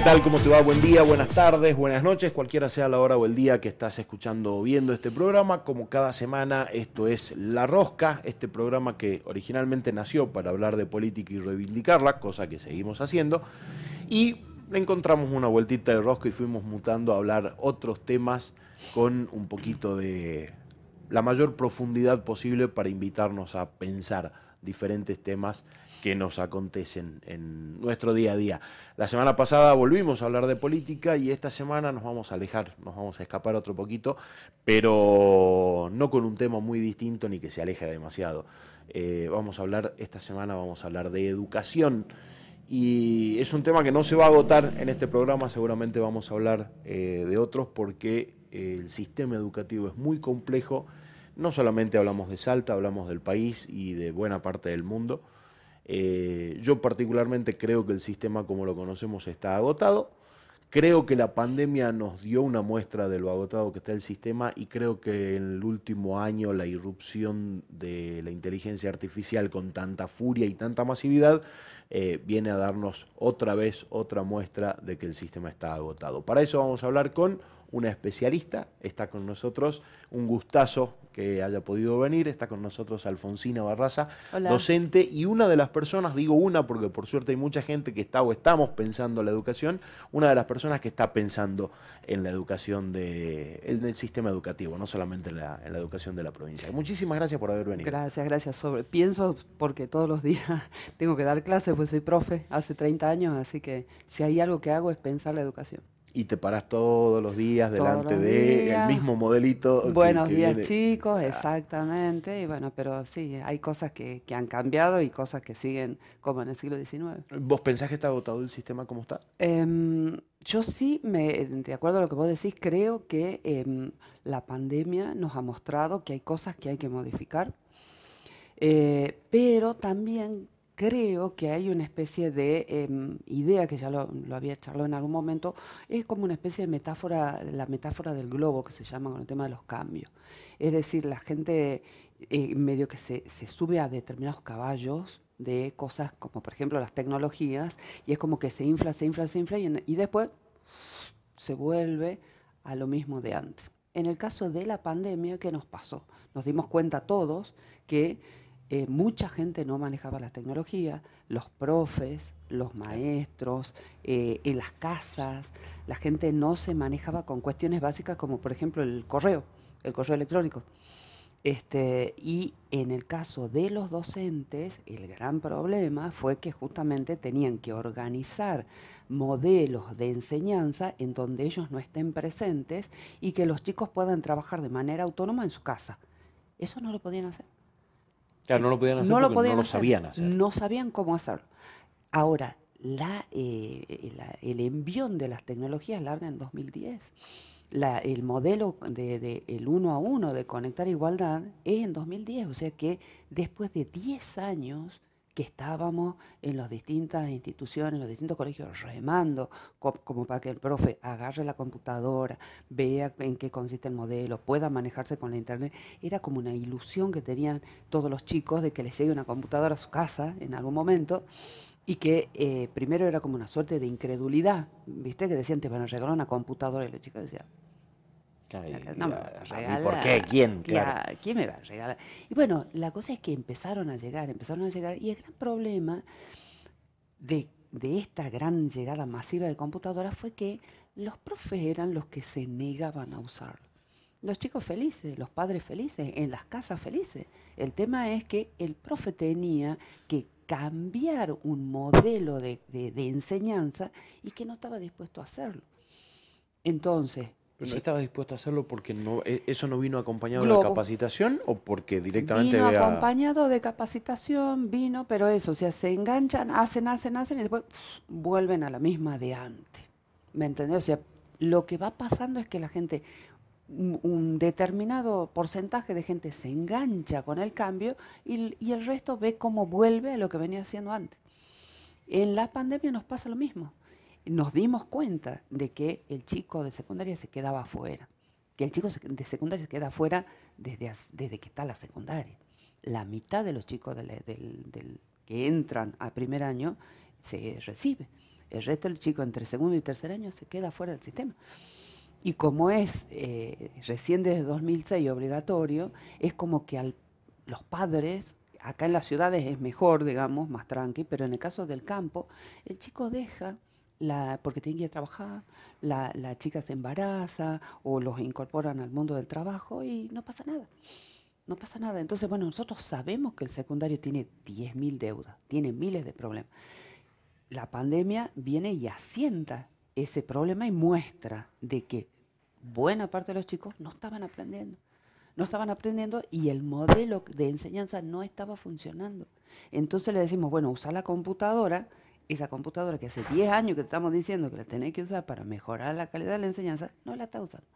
¿qué tal? ¿Cómo te va? Buen día, buenas tardes, buenas noches, cualquiera sea la hora o el día que estás escuchando o viendo este programa. Como cada semana, esto es La Rosca, este programa que originalmente nació para hablar de política y reivindicarla, cosa que seguimos haciendo. Y encontramos una vueltita de rosca y fuimos mutando a hablar otros temas con un poquito de la mayor profundidad posible para invitarnos a pensar diferentes temas que nos acontecen en nuestro día a día. La semana pasada volvimos a hablar de política y esta semana nos vamos a alejar, nos vamos a escapar otro poquito, pero no con un tema muy distinto ni que se aleje demasiado. Eh, vamos a hablar, esta semana vamos a hablar de educación y es un tema que no se va a agotar en este programa, seguramente vamos a hablar eh, de otros porque el sistema educativo es muy complejo, no solamente hablamos de Salta, hablamos del país y de buena parte del mundo. Eh, yo particularmente creo que el sistema como lo conocemos está agotado. Creo que la pandemia nos dio una muestra de lo agotado que está el sistema y creo que en el último año la irrupción de la inteligencia artificial con tanta furia y tanta masividad eh, viene a darnos otra vez otra muestra de que el sistema está agotado. Para eso vamos a hablar con una especialista, está con nosotros, un gustazo que haya podido venir. Está con nosotros Alfonsina Barraza, docente y una de las personas, digo una porque por suerte hay mucha gente que está o estamos pensando en la educación, una de las personas que está pensando en la educación de, en el sistema educativo, no solamente en la, en la educación de la provincia. Muchísimas gracias por haber venido. Gracias, gracias. Sobre, pienso porque todos los días tengo que dar clases, pues soy profe hace 30 años, así que si hay algo que hago es pensar la educación y te paras todos los días delante de el mismo modelito. Buenos días chicos, ah. exactamente. Y bueno, pero sí, hay cosas que, que, han cambiado y cosas que siguen como en el siglo XIX. ¿Vos pensás que está agotado el sistema como está? Em, yo sí, me, de acuerdo a lo que vos decís, creo que em, la pandemia nos ha mostrado que hay cosas que hay que modificar. Eh, pero también creo que hay una especie de em, idea, que ya lo, había charlado en algún momento, es como una especie de metáfora, la metáfora del globo que se llama con el tema de los cambios. Es decir, la gente eh, medio que se, sube a determinados caballos de cosas como por ejemplo las tecnologías y es como que se infla, se infla, se infla y, y después se vuelve a lo mismo de antes. En el caso de la pandemia, ¿qué nos pasó? Nos dimos cuenta todos que eh, mucha gente no manejaba la tecnología, los profes, los maestros, eh, en las casas, la gente no se manejaba con cuestiones básicas como por ejemplo el correo, el correo electrónico. Este, y en el caso de los docentes, el gran problema fue que justamente tenían que organizar modelos de enseñanza en donde ellos no estén presentes y que los chicos puedan trabajar de manera autónoma en su casa. Eso no lo podían hacer no lo podían hacer no porque lo no lo sabían hacer. No sabían cómo hacerlo. Ahora, eh, la, el envión de las tecnologías larga en 2010. el modelo de, de, el uno a uno de conectar igualdad es en 2010, o sea que después de 10 años que estábamos en las distintas instituciones, en los distintos colegios, remando, como para que el profe agarre la computadora, vea en qué consiste el modelo, pueda manejarse con la internet. Era como una ilusión que tenían todos los chicos de que les llegue una computadora a su casa en algún momento y que eh, primero era como una suerte de incredulidad, ¿viste? Que decían, te van a regalar una computadora y los chicos decían, ¿Y por qué? ¿Quién? Claro. ¿Quién me va a regalar? Y bueno, la cosa es que empezaron a llegar, empezaron a llegar, y el gran problema de, de esta gran llegada masiva de computadoras fue que los profes eran los que se negaban a usar. Los chicos felices, los padres felices, en las casas felices. El tema es que el profe tenía que cambiar un modelo de, de, de enseñanza y que no estaba dispuesto a hacerlo. Entonces, ¿Pero no estaba dispuesto a hacerlo porque no, e, eso no vino acompañado de capacitación o porque directamente Vino acompañado de capacitación, vino, pero eso, o sea, se enganchan, hacen, hacen, hacen y después vuelven a la misma de antes. ¿Me entendés? O sea, lo que va pasando es que la gente, un, determinado porcentaje de gente se engancha con el cambio y, y el resto ve cómo vuelve a lo que venía haciendo antes. En la pandemia nos pasa lo mismo nos dimos cuenta de que el chico de secundaria se quedaba afuera, que el chico de secundaria se queda afuera desde, desde que está la secundaria. La mitad de los chicos del, que entran al primer año se recibe. El resto del chico entre segundo y tercer año se queda fuera del sistema. Y como es eh, recién desde 2006 obligatorio, es como que al, los padres, acá en las ciudades es mejor, digamos, más tranqui, pero en el caso del campo, el chico deja, la, porque tiene que ir a trabajar, la, la chica se embaraza o los incorporan al mundo del trabajo y no pasa nada. No pasa nada. Entonces, bueno, nosotros sabemos que el secundario tiene 10.000 deudas, tiene miles de problemas. La pandemia viene y asienta ese problema y muestra de que buena parte de los chicos no estaban aprendiendo. No estaban aprendiendo y el modelo de enseñanza no estaba funcionando. Entonces le decimos, bueno, usa la computadora, esa computadora que hace 10 años que te estamos diciendo que la tenés que usar para mejorar la calidad de la enseñanza, no la está usando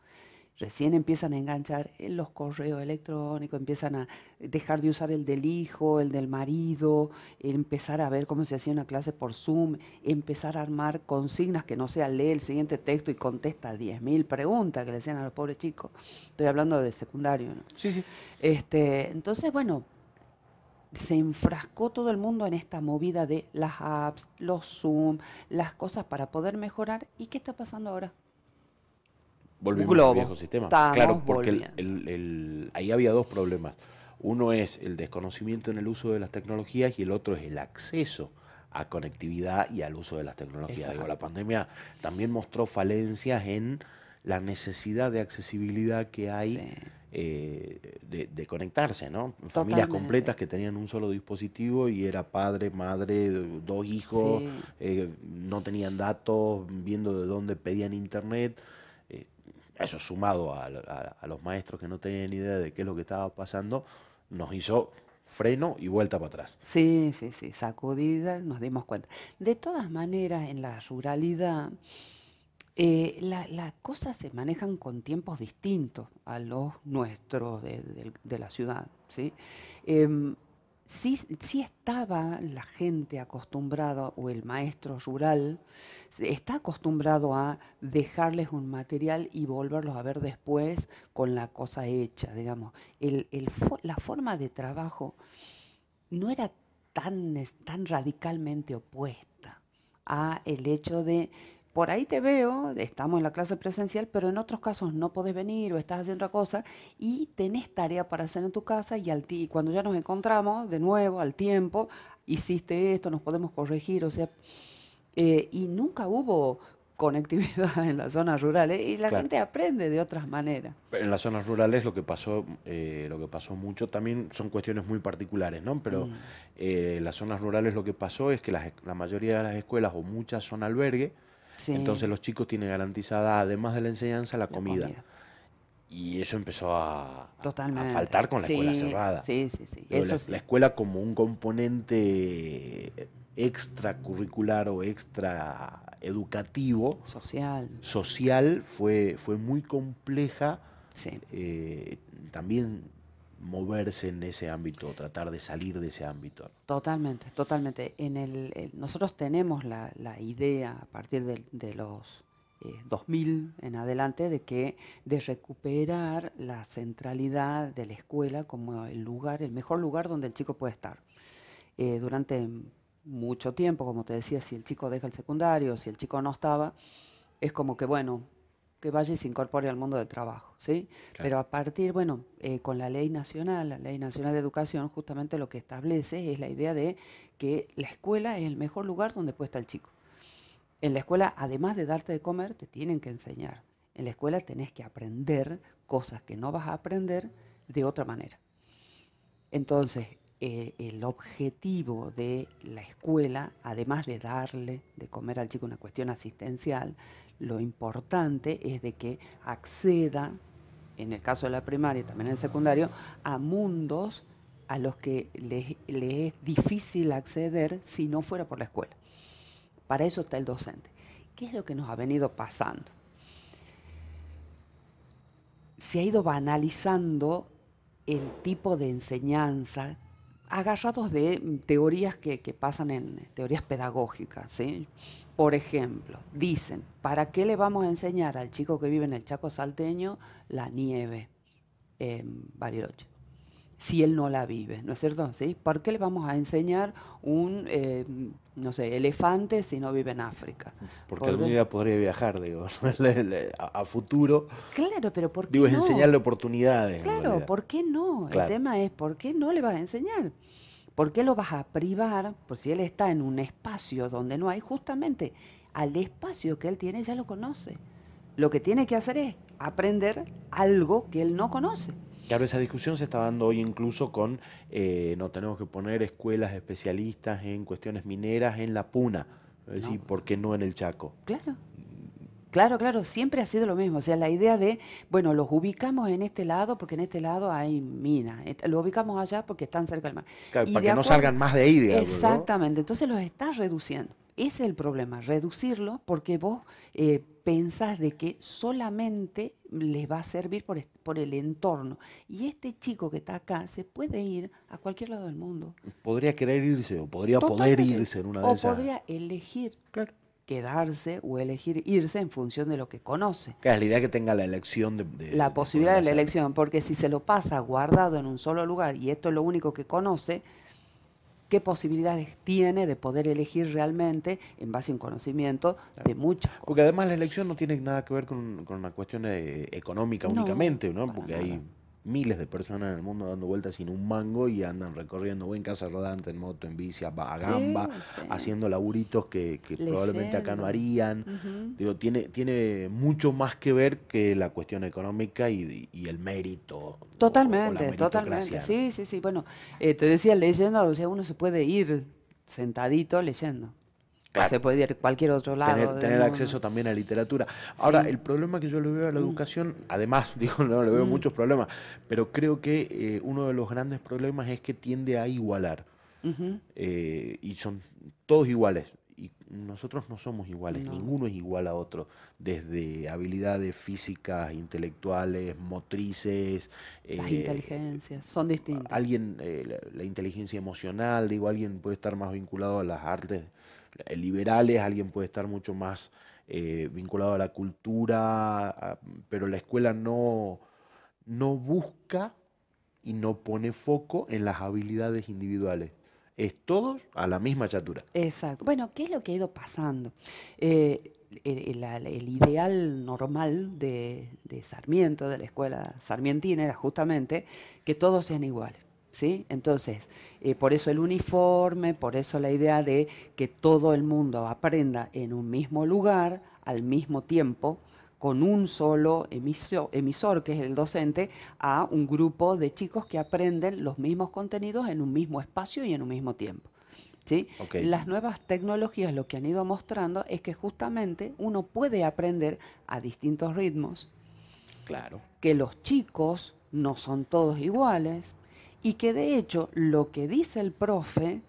recién empiezan a enganchar en los correos electrónicos, empiezan a dejar de usar el del hijo, el del marido, empezar a ver cómo se hacía una clase por Zoom, empezar a armar consignas que no sea lee el siguiente texto y contesta 10.000 preguntas que le hacían a los pobres chicos. Estoy hablando de secundario, ¿no? Sí, sí. Este, entonces, bueno, se enfrascó todo el mundo en esta movida de las apps, los Zoom, las cosas para poder mejorar. ¿Y qué está pasando ahora? volvimos al viejo sistema. claro, porque ahí había dos problemas. Uno es el desconocimiento en el uso de las tecnologías y el otro es el acceso a conectividad y al uso de las tecnologías. Digo, la pandemia también mostró falencias en la necesidad de accesibilidad que hay eh, de, conectarse, ¿no? Familias completas que tenían un solo dispositivo y era padre, madre, dos hijos, eh, no tenían datos, viendo de dónde pedían internet eso sumado a, los maestros que no tenían idea de qué es lo que estaba pasando, nos hizo freno y vuelta para atrás. Sí, sí, sí, sacudida, nos dimos cuenta. De todas maneras, en la ruralidad, eh, las cosas se manejan con tiempos distintos a los nuestros de, la ciudad. ¿sí? Em, sí, sí estaba la gente acostumbrada, o el maestro rural, está acostumbrado a dejarles un material y volverlos a ver después con la cosa hecha, digamos. El, el, la forma de trabajo no era tan, tan radicalmente opuesta a el hecho de por ahí te veo, estamos en la clase presencial, pero en otros casos no podés venir o estás haciendo otra cosa y tenés tarea para hacer en tu casa y, al cuando ya nos encontramos de nuevo al tiempo, hiciste esto, nos podemos corregir, o sea, eh, y nunca hubo conectividad en las zonas rurales y la gente aprende de otras maneras. En las zonas rurales lo que pasó, eh, lo que pasó mucho también son cuestiones muy particulares, ¿no? Pero mm. eh, en las zonas rurales lo que pasó es que la mayoría de las escuelas o muchas son albergue, entonces los chicos tienen garantizada, además de la enseñanza, la, comida. Y eso empezó a, faltar con la escuela cerrada. Sí, sí, sí. la, escuela como un componente extracurricular o extra educativo. Social. Social fue, fue muy compleja. Eh, también moverse en ese ámbito, tratar de salir de ese ámbito. Totalmente, totalmente. En el, nosotros tenemos la, idea a partir de, los 2000 eh, en adelante de que de recuperar la centralidad de la escuela como el lugar, el mejor lugar donde el chico puede estar. Eh, durante mucho tiempo, como te decía, si el chico deja el secundario, si el chico no estaba, es como que bueno, que vaya y se incorpore al mundo del trabajo, ¿sí? Pero a partir, bueno, eh, con la ley nacional, la ley nacional de educación, justamente lo que establece es la idea de que la escuela es el mejor lugar donde puede estar el chico. En la escuela, además de darte de comer, te tienen que enseñar. En la escuela tenés que aprender cosas que no vas a aprender de otra manera. Entonces, eh, el objetivo de la escuela, además de darle de comer al chico una cuestión asistencial, lo importante es de que acceda, en el caso de la primaria y también en el secundario, a mundos a los que le, es difícil acceder si no fuera por la escuela. Para eso está el docente. ¿Qué es lo que nos ha venido pasando? Se ha ido banalizando el tipo de enseñanza agarrados de teorías que, pasan en teorías pedagógicas. ¿sí? Por ejemplo, dicen, ¿para qué le vamos a enseñar al chico que vive en el Chaco salteño la nieve en Bariloche? Si él no la vive, ¿no es cierto? ¿Sí? ¿Por qué le vamos a enseñar un, eh, no sé, elefante si no vive en África? Porque algún día podría viajar, digo, a, futuro. Claro, pero ¿por qué Digo, es enseñarle oportunidades. Claro, ¿por qué no? El tema es, ¿por qué no le vas a enseñar? ¿Por qué lo vas a privar? Por si él está en un espacio donde no hay, justamente al espacio que él tiene ya lo conoce. Lo que tiene que hacer es aprender algo que él no conoce. Claro, esa discusión se está dando hoy incluso con, eh, no tenemos que poner escuelas especialistas en cuestiones mineras en la Puna, es decir, ¿por qué no en el Chaco? Claro. Claro, claro, siempre ha sido lo mismo. O sea, la idea de, bueno, los ubicamos en este lado porque en este lado hay minas. Los ubicamos allá porque están cerca del mar. Claro, para que no salgan más de ahí, digamos. Exactamente. Entonces los estás reduciendo. Ese es el problema, reducirlo porque vos eh, pensás de que solamente les va a servir por, por, el entorno. Y este chico que está acá se puede ir a cualquier lado del mundo. Podría querer irse o podría poder irse en una de esas. O podría elegir quedarse o elegir irse en función de lo que conoce. Que es la idea que tenga la elección de... la posibilidad de la elección, porque si se lo pasa guardado en un solo lugar y esto es lo único que conoce, qué posibilidades tiene de poder elegir realmente en base a un conocimiento de muchas cosas. Porque además la elección no tiene nada que ver con, con una cuestión eh, económica únicamente, ¿no? Porque hay miles de personas en el mundo dando vueltas sin un mango y andan recorriendo o en casa rodante, en moto, en bici, a, gamba, haciendo laburitos que, probablemente acá no harían. Digo, tiene, tiene mucho más que ver que la cuestión económica y, el mérito. Totalmente, totalmente. Sí, sí, sí. Bueno, eh, te decía leyendo, o sea, uno se puede ir sentadito leyendo. Se puede ir a cualquier otro lado. Tener, acceso también a literatura. Ahora, el problema que yo le veo a la mm. educación, además, digo, no le veo mm. muchos problemas, pero creo que eh, uno de los grandes problemas es que tiende a igualar. Eh, y son todos iguales. Y nosotros no somos iguales, ninguno es igual a otro, desde habilidades físicas, intelectuales, motrices. Las eh, inteligencias son distintas. Alguien, la inteligencia emocional, digo, alguien puede estar más vinculado a las artes liberales, alguien puede estar mucho más eh, vinculado a la cultura, pero la escuela no, no busca y no pone foco en las habilidades individuales. Es todos a la misma chatura. Exacto. Bueno, ¿qué es lo que ha ido pasando? Eh, el, ideal normal de, de Sarmiento, de la escuela sarmientina, era justamente que todos sean iguales. ¿Sí? Entonces, eh, por eso el uniforme, por eso la idea de que todo el mundo aprenda en un mismo lugar, al mismo tiempo, con un solo emisor, emisor, que es el docente, a un grupo de chicos que aprenden los mismos contenidos en un mismo espacio y en un mismo tiempo. ¿Sí? Las nuevas tecnologías lo que han ido mostrando es que justamente uno puede aprender a distintos ritmos. Claro. Que los chicos no son todos iguales, y que de hecho lo que dice el profe,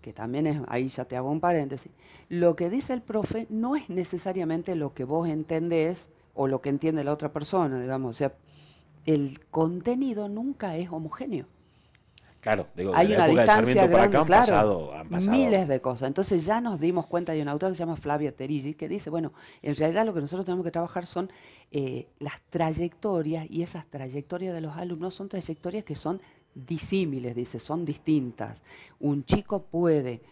que también es, ahí ya te hago un paréntesis, lo que dice el profe no es necesariamente lo que vos entendés o lo que entiende la otra persona, digamos, o sea, el contenido nunca es homogéneo. Claro, digo, hay una distancia grande, claro, miles de cosas. Entonces ya nos dimos cuenta, hay un autor que se llama Flavia Terigi, que dice, bueno, en realidad lo que nosotros tenemos que trabajar son eh, las trayectorias, y esas trayectorias de los alumnos son trayectorias que son disímiles, dice, son distintas. Un chico puede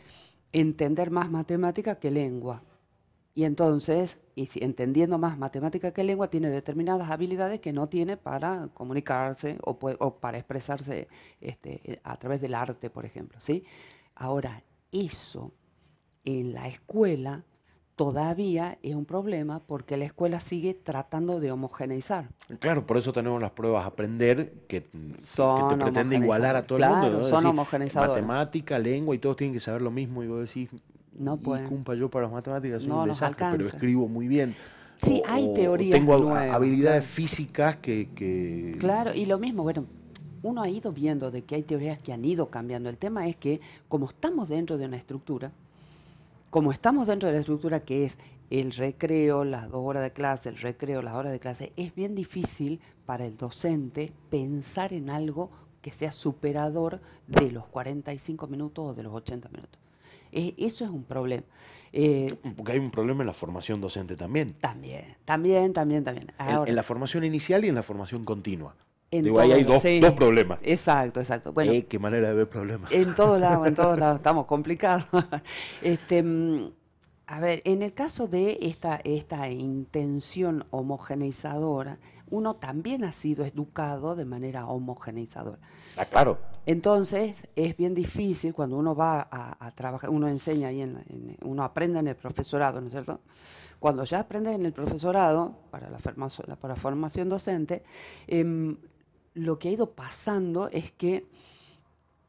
entender más matemática que lengua. Y entonces, y si, entendiendo más matemática que lengua, tiene determinadas habilidades que no tiene para comunicarse o, para expresarse este, a través del arte, por ejemplo. ¿sí? Ahora, eso en la escuela todavía es un problema porque la escuela sigue tratando de homogeneizar. Claro, por eso tenemos las pruebas aprender que, te pretende igualar a todo el mundo. Son homogenizadoras. Matemática, lengua y todos tienen que saber lo mismo y vos decís, no pueden. cumpa yo para las matemáticas, soy un desastre, pero escribo muy bien. Sí, hay teorías Tengo habilidades físicas que, que... Claro, y lo mismo, bueno, uno ha ido viendo de que hay teorías que han ido cambiando. El tema es que como estamos dentro de una estructura, como estamos dentro de la estructura que es el recreo, las dos horas de clase, el recreo, las horas de clase, es bien difícil para el docente pensar en algo que sea superador de los 45 minutos o de los 80 minutos. eso es un problema. Eh, Porque hay un problema en la formación docente también. También, también, también, también. en, la formación inicial y en la formación continua. Digo, ahí hay dos, dos, problemas. Exacto, exacto. Bueno, eh, qué manera de ver problemas. En todos lados, en todos lados, estamos complicados. este, mm, a ver, en el caso de esta, esta intención homogeneizadora, uno también ha sido educado de manera homogeneizadora. Ah, claro. Entonces, es bien difícil cuando uno va a, trabajar, uno enseña ahí, en, uno aprende en el profesorado, ¿no es cierto? Cuando ya aprendes en el profesorado, para la, formación, para formación docente, em, lo que ha ido pasando es que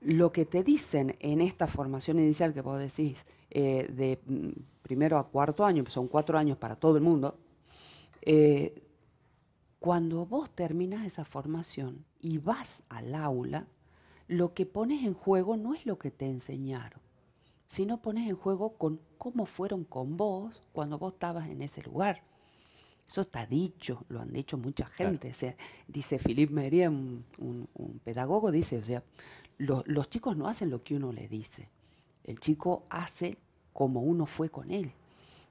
lo que te dicen en esta formación inicial que vos decís, eh, de mm, primero a cuarto año, que son cuatro años para todo el mundo, eh, cuando vos terminas esa formación y vas al aula, lo que pones en juego no es lo que te enseñaron, sino pones en juego con cómo fueron con vos cuando vos estabas en ese lugar. Eso está dicho, lo han dicho mucha gente. O sea, dice Philippe Merier, un, pedagogo, dice, o sea, los chicos no hacen lo que uno le dice. El chico hace como uno fue con él.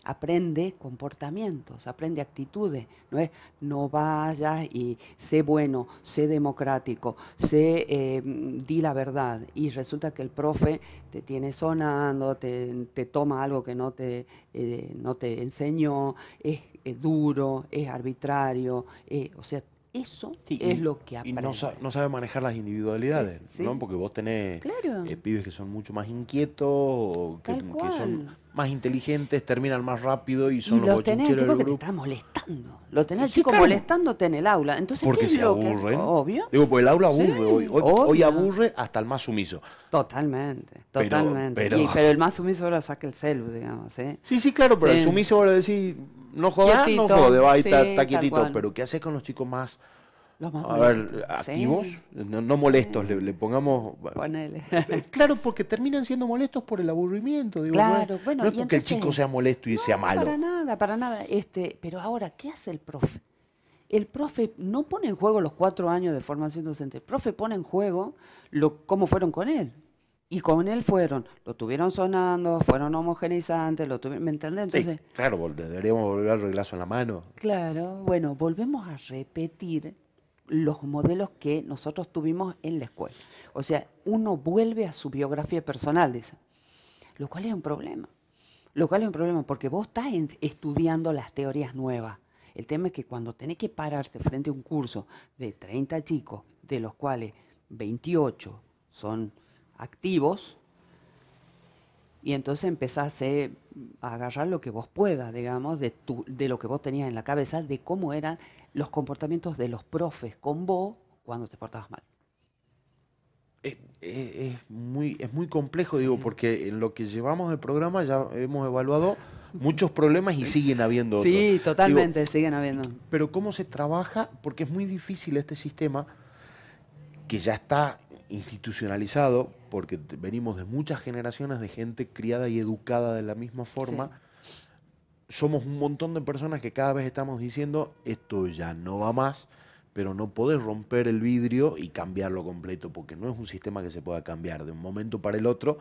Aprende comportamientos, aprende actitudes. No es no vayas y sé bueno, sé democrático, sé eh, di la verdad. Y resulta que el profe te tiene sonando, te, toma algo que no te, eh, no te enseñó, es, duro, es arbitrario. Eh, o sea, eso es lo que aprende. Y no, sabe manejar las individualidades, ¿no? Porque vos tenés eh, pibes que son mucho más inquietos, que, son más inteligentes, terminan más rápido y son y los, tenés el chico que te está molestando. Lo tenés el chico molestándote en el aula. Entonces, Porque se aburren. Obvio. Digo, pues el aula aburre hoy. Hoy, aburre hasta el más sumiso. Totalmente, totalmente. Pero, pero... el más sumiso ahora saca el celu, digamos. ¿eh? Sí, sí, claro, pero el sumiso ahora decir no jodas, no jode, va, ahí está, quietito. Pero ¿qué haces con los chicos más, a ver, activos? No, molestos, le, pongamos... Ponele. Eh, claro, porque terminan siendo molestos por el aburrimiento. Digo, claro, bueno, no es porque el chico sea molesto y sea malo. Para nada, para nada. Este, pero ahora, ¿qué hace el profe? El profe no pone en juego los cuatro años de formación docente. El profe pone en juego lo, cómo fueron con él. Y con él fueron, lo tuvieron sonando, fueron homogeneizantes, lo tuvieron, ¿me entendés? Entonces, claro, deberíamos volver al reglazo en la mano. Claro, bueno, volvemos a repetir los modelos que nosotros tuvimos en la escuela. O sea, uno vuelve a su biografía personal, dice, lo cual es un problema. Lo cual es un problema porque vos estás estudiando las teorías nuevas. El tema es que cuando tenés que pararte frente a un curso de 30 chicos, de los cuales 28 son activos, y entonces empezás a agarrar lo que vos puedas, digamos, de, de lo que vos tenías en la cabeza, de cómo eran los comportamientos de los profes con vos cuando te portabas mal. Es, muy, es muy complejo, digo, porque en lo que llevamos de programa ya hemos evaluado muchos problemas y siguen habiendo otros. Sí, totalmente, siguen habiendo. Pero ¿cómo se trabaja? Porque es muy difícil este sistema que ya está institucionalizado, porque venimos de muchas generaciones de gente criada y educada de la misma forma. Somos un montón de personas que cada vez estamos diciendo, esto ya no va más, pero no podés romper el vidrio y cambiarlo completo, porque no es un sistema que se pueda cambiar de un momento para el otro.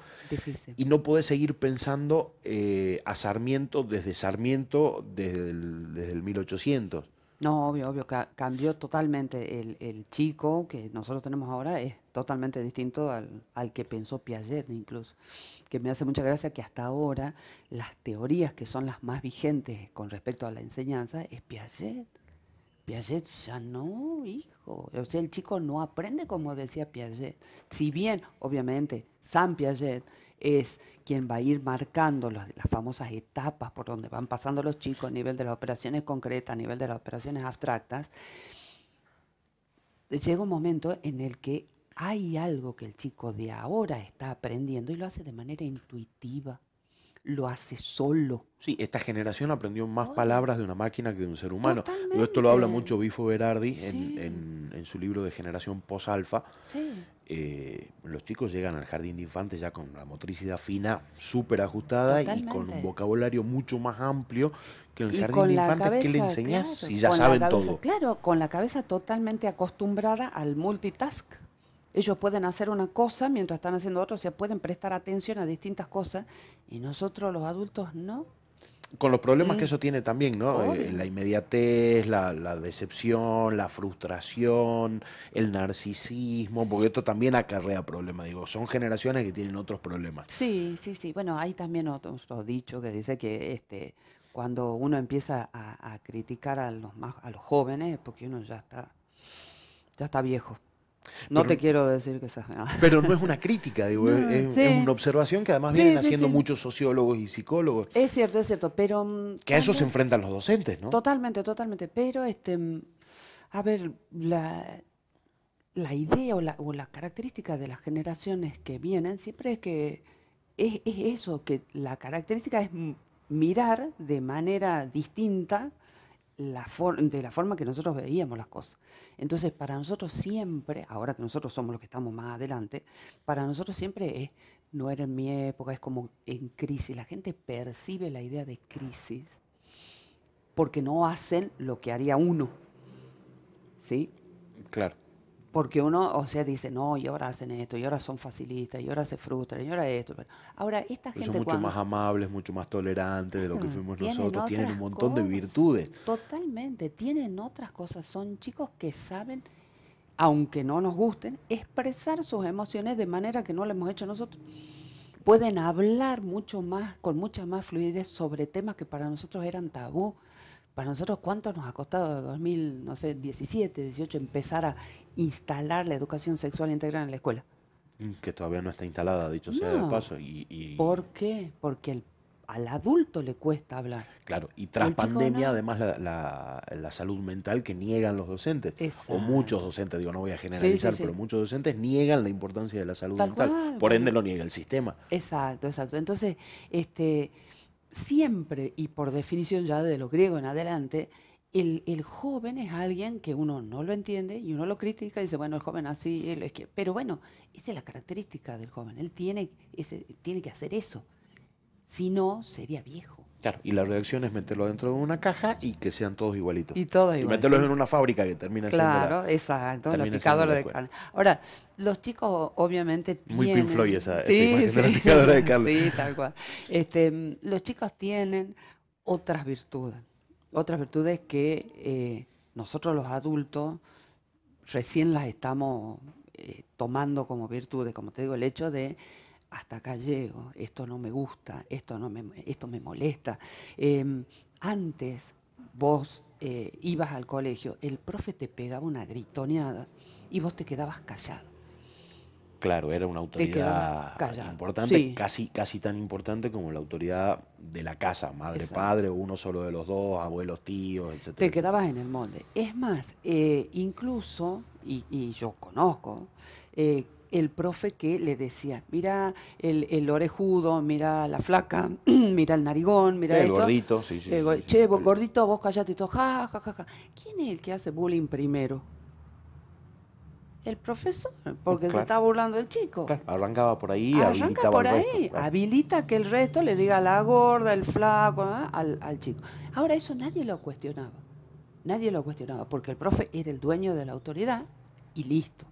Y no podés seguir pensando eh, a Sarmiento desde Sarmiento desde el, desde el 1800. No, obvio, obvio, cambió totalmente. El, chico que nosotros tenemos ahora es totalmente distinto al, al, que pensó Piaget incluso. Que me hace mucha gracia que hasta ahora las teorías que son las más vigentes con respecto a la enseñanza es Piaget. Piaget ya no, hijo. O sea, el chico no aprende como decía Piaget. Si bien, obviamente, San Piaget es quien va a ir marcando las, famosas etapas por donde van pasando los chicos a nivel de las operaciones concretas, a nivel de las operaciones abstractas, llega un momento en el que hay algo que el chico de ahora está aprendiendo y lo hace de manera intuitiva, lo hace solo. Sí, esta generación aprendió más palabras de una máquina que de un ser humano. esto lo habla mucho Bifo Berardi en, en, su libro de Generación Post-Alfa. Sí. Eh, los chicos llegan al jardín de infantes ya con la motricidad fina, súper ajustada y con un vocabulario mucho más amplio que en el jardín de infantes que le enseñas si ya saben todo. Claro, con la cabeza totalmente acostumbrada al multitask. Ellos pueden hacer una cosa mientras están haciendo otra, o sea, pueden prestar atención a distintas cosas y nosotros los adultos no. Con los problemas que Mm. eso tiene también, ¿no? Eh, la inmediatez, la, la decepción, la frustración, el narcisismo, porque esto también acarrea problemas, digo, son generaciones que tienen otros problemas. Sí, sí, sí. Bueno, hay también otro, otro dicho que dice que este, cuando uno empieza a, a criticar a los más, a los jóvenes, es porque uno ya está, ya está viejo. No Pero- te quiero decir que sea. Pero no es una crítica, digo, No, es, es una observación que además Sí, vienen sí, haciendo muchos sociólogos y psicólogos, Es cierto, es cierto, pero mm, que a eso se enfrentan los docentes, ¿no? Totalmente, totalmente. Pero, este, mm, a ver, la, la idea o la, o la característica de las generaciones que vienen siempre es que es, es eso, que la característica es mirar de manera distinta la de la forma que nosotros veíamos las cosas. Entonces, para nosotros siempre, ahora que nosotros somos los que estamos más adelante, para nosotros siempre es, no era en mi época, es como en crisis. La gente percibe la idea de crisis porque no hacen lo que haría uno. ¿Sí? Claro. Porque uno, o sea, dice, no, y ahora hacen esto, y ahora son facilistas, y ahora se frustran, y ahora esto. Ahora, esta Son gente mucho cuando... más amables, mucho más tolerantes de lo que fuimos tienen nosotros, tienen un montón de virtudes. Totalmente, tienen otras cosas. Son chicos que saben, aunque no nos gusten, expresar sus emociones de manera que no lo hemos hecho nosotros. Pueden hablar mucho más, con mucha más fluidez sobre temas que para nosotros eran tabú. Para nosotros, ¿cuánto nos ha costado 2000, no sé, 17, 18, empezar a instalar la educación sexual integral en la escuela? Mm, Que todavía no está instalada, dicho sea de paso. Y, y- ¿Por qué? Porque el- al adulto le cuesta hablar. Claro, y tras pandemia, no. además, la, la- la salud mental que niegan los docentes, o muchos docentes, digo, no voy a generalizar, sí. pero muchos docentes niegan la importancia de la salud Tal mental. cual, Por ende, lo niega el sistema. Exacto, exacto. Entonces, este, siempre, y por definición ya de lo griego en adelante, el, el joven es alguien que uno no lo entiende y uno lo critica y dice, bueno, el joven así, es. Pero bueno, esa es la característica del joven. Él tiene, ese, tiene que hacer eso. Si no, sería viejo. Claro, y la reacción es meterlo dentro de una caja y que sean todos igualitos. Y todo Y igual, meterlos sí. en una fábrica que termina siendo la- Claro, exacto, la siendo picadora de carne. Ahora, los chicos obviamente Muy tienen... Pink Floyd esa- esa Sí, imagen de la sí. picadora de carne. Sí, tal cual. Este, los chicos tienen otras virtudes, otras virtudes que eh, nosotros los adultos recién las estamos eh, tomando como virtudes, como te digo, el hecho de hasta acá llego, esto no me gusta, esto, no me, esto me molesta. Eh, antes vos eh, ibas al colegio, el profe te pegaba una gritoneada y vos te quedabas callado. Claro, era una autoridad importante, Sí. casi, casi tan importante como la autoridad de la casa, madre, Exacto. padre, uno solo de los dos, abuelos, tíos, etcétera. Te etcétera. quedabas en el molde. Es más, eh, incluso, y, y yo conozco, eh, el profe que le decía, mira el, el orejudo, mira la flaca, mira el narigón, mira El esto. gordito, sí, sí. Eh, sí, go- sí, che, sí. vos gordito, vos callate y todo, ja, ja, ja, ja. ¿Quién es el que hace bullying primero? El profesor, porque se está burlando del chico. Claro, arrancaba por ahí, Arranca habilitaba por el ahí, resto. claro. habilita que el resto le diga la gorda, el flaco, al, al chico. Ahora eso nadie lo cuestionaba, nadie lo cuestionaba, porque el profe era el dueño de la autoridad y listo.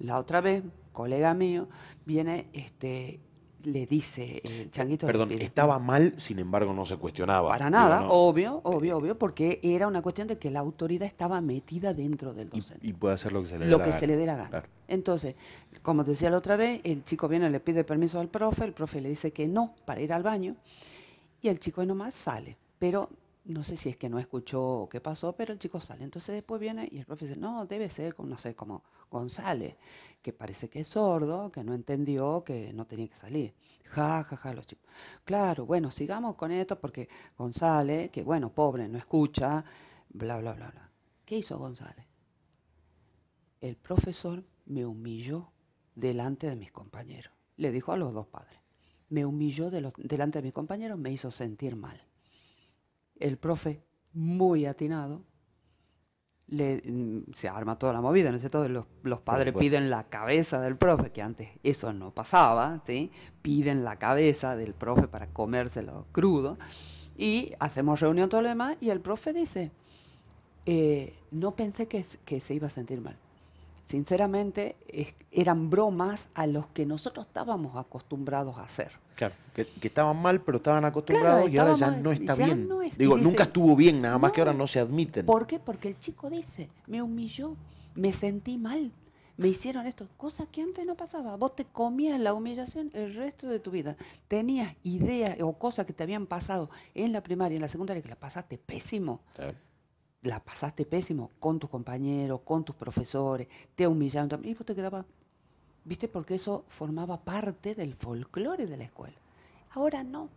La otra vez, colega mío, viene, este, le dice el changuito. le Perdón, estaba mal, sin embargo no se cuestionaba. Para Digo, nada, no, obvio, obvio, obvio, porque era una cuestión de que la autoridad estaba metida dentro del docente y puede hacer lo que se le dé lo la que gana. se le dé la gana. Claro. Entonces, como te decía la otra vez, el chico viene, le pide permiso al profe, el profe le dice que no para ir al baño y el chico nomás sale. Pero no sé si es que no escuchó qué pasó, pero el chico sale. Entonces después viene y el profe dice, no, debe ser, como, no sé, como González, que parece que es sordo, que no entendió, que no tenía que salir. Ja, ja, ja, los chicos. Claro, bueno, sigamos con esto porque González, que bueno, pobre, no escucha, bla, bla, bla, bla. ¿Qué hizo González? El profesor me humilló delante de mis compañeros. Le dijo a los dos padres. Me humilló delante de mis compañeros, me hizo sentir mal. El profe, muy atinado, le, mm, se arma toda la movida, ¿no es cierto? Los, los padres piden la cabeza del profe, que antes eso no pasaba, ¿sí? Piden la cabeza del profe para comérselo crudo. Y hacemos reunión todo lo demás y el profe dice, eh, no pensé que, se iba a sentir mal. Sinceramente, es- eran bromas a los que nosotros estábamos acostumbrados a hacer. Claro, que, estaban mal, pero estaban acostumbrados y ahora ya no está bien. Digo, nunca estuvo bien, nada más que ahora no se admiten. ¿Por qué? Porque el chico dice, me humilló, me sentí mal, me hicieron esto, cosas que antes no pasaba. Vos te comías la humillación el resto de tu vida. Tenías ideas o cosas que te habían pasado en la primaria y en la secundaria que la pasaste pésimo. La pasaste pésimo con tus compañeros, con tus profesores, te humillaron y vos te quedabas ¿Viste? Porque eso formaba parte del folclore de la escuela. Ahora no.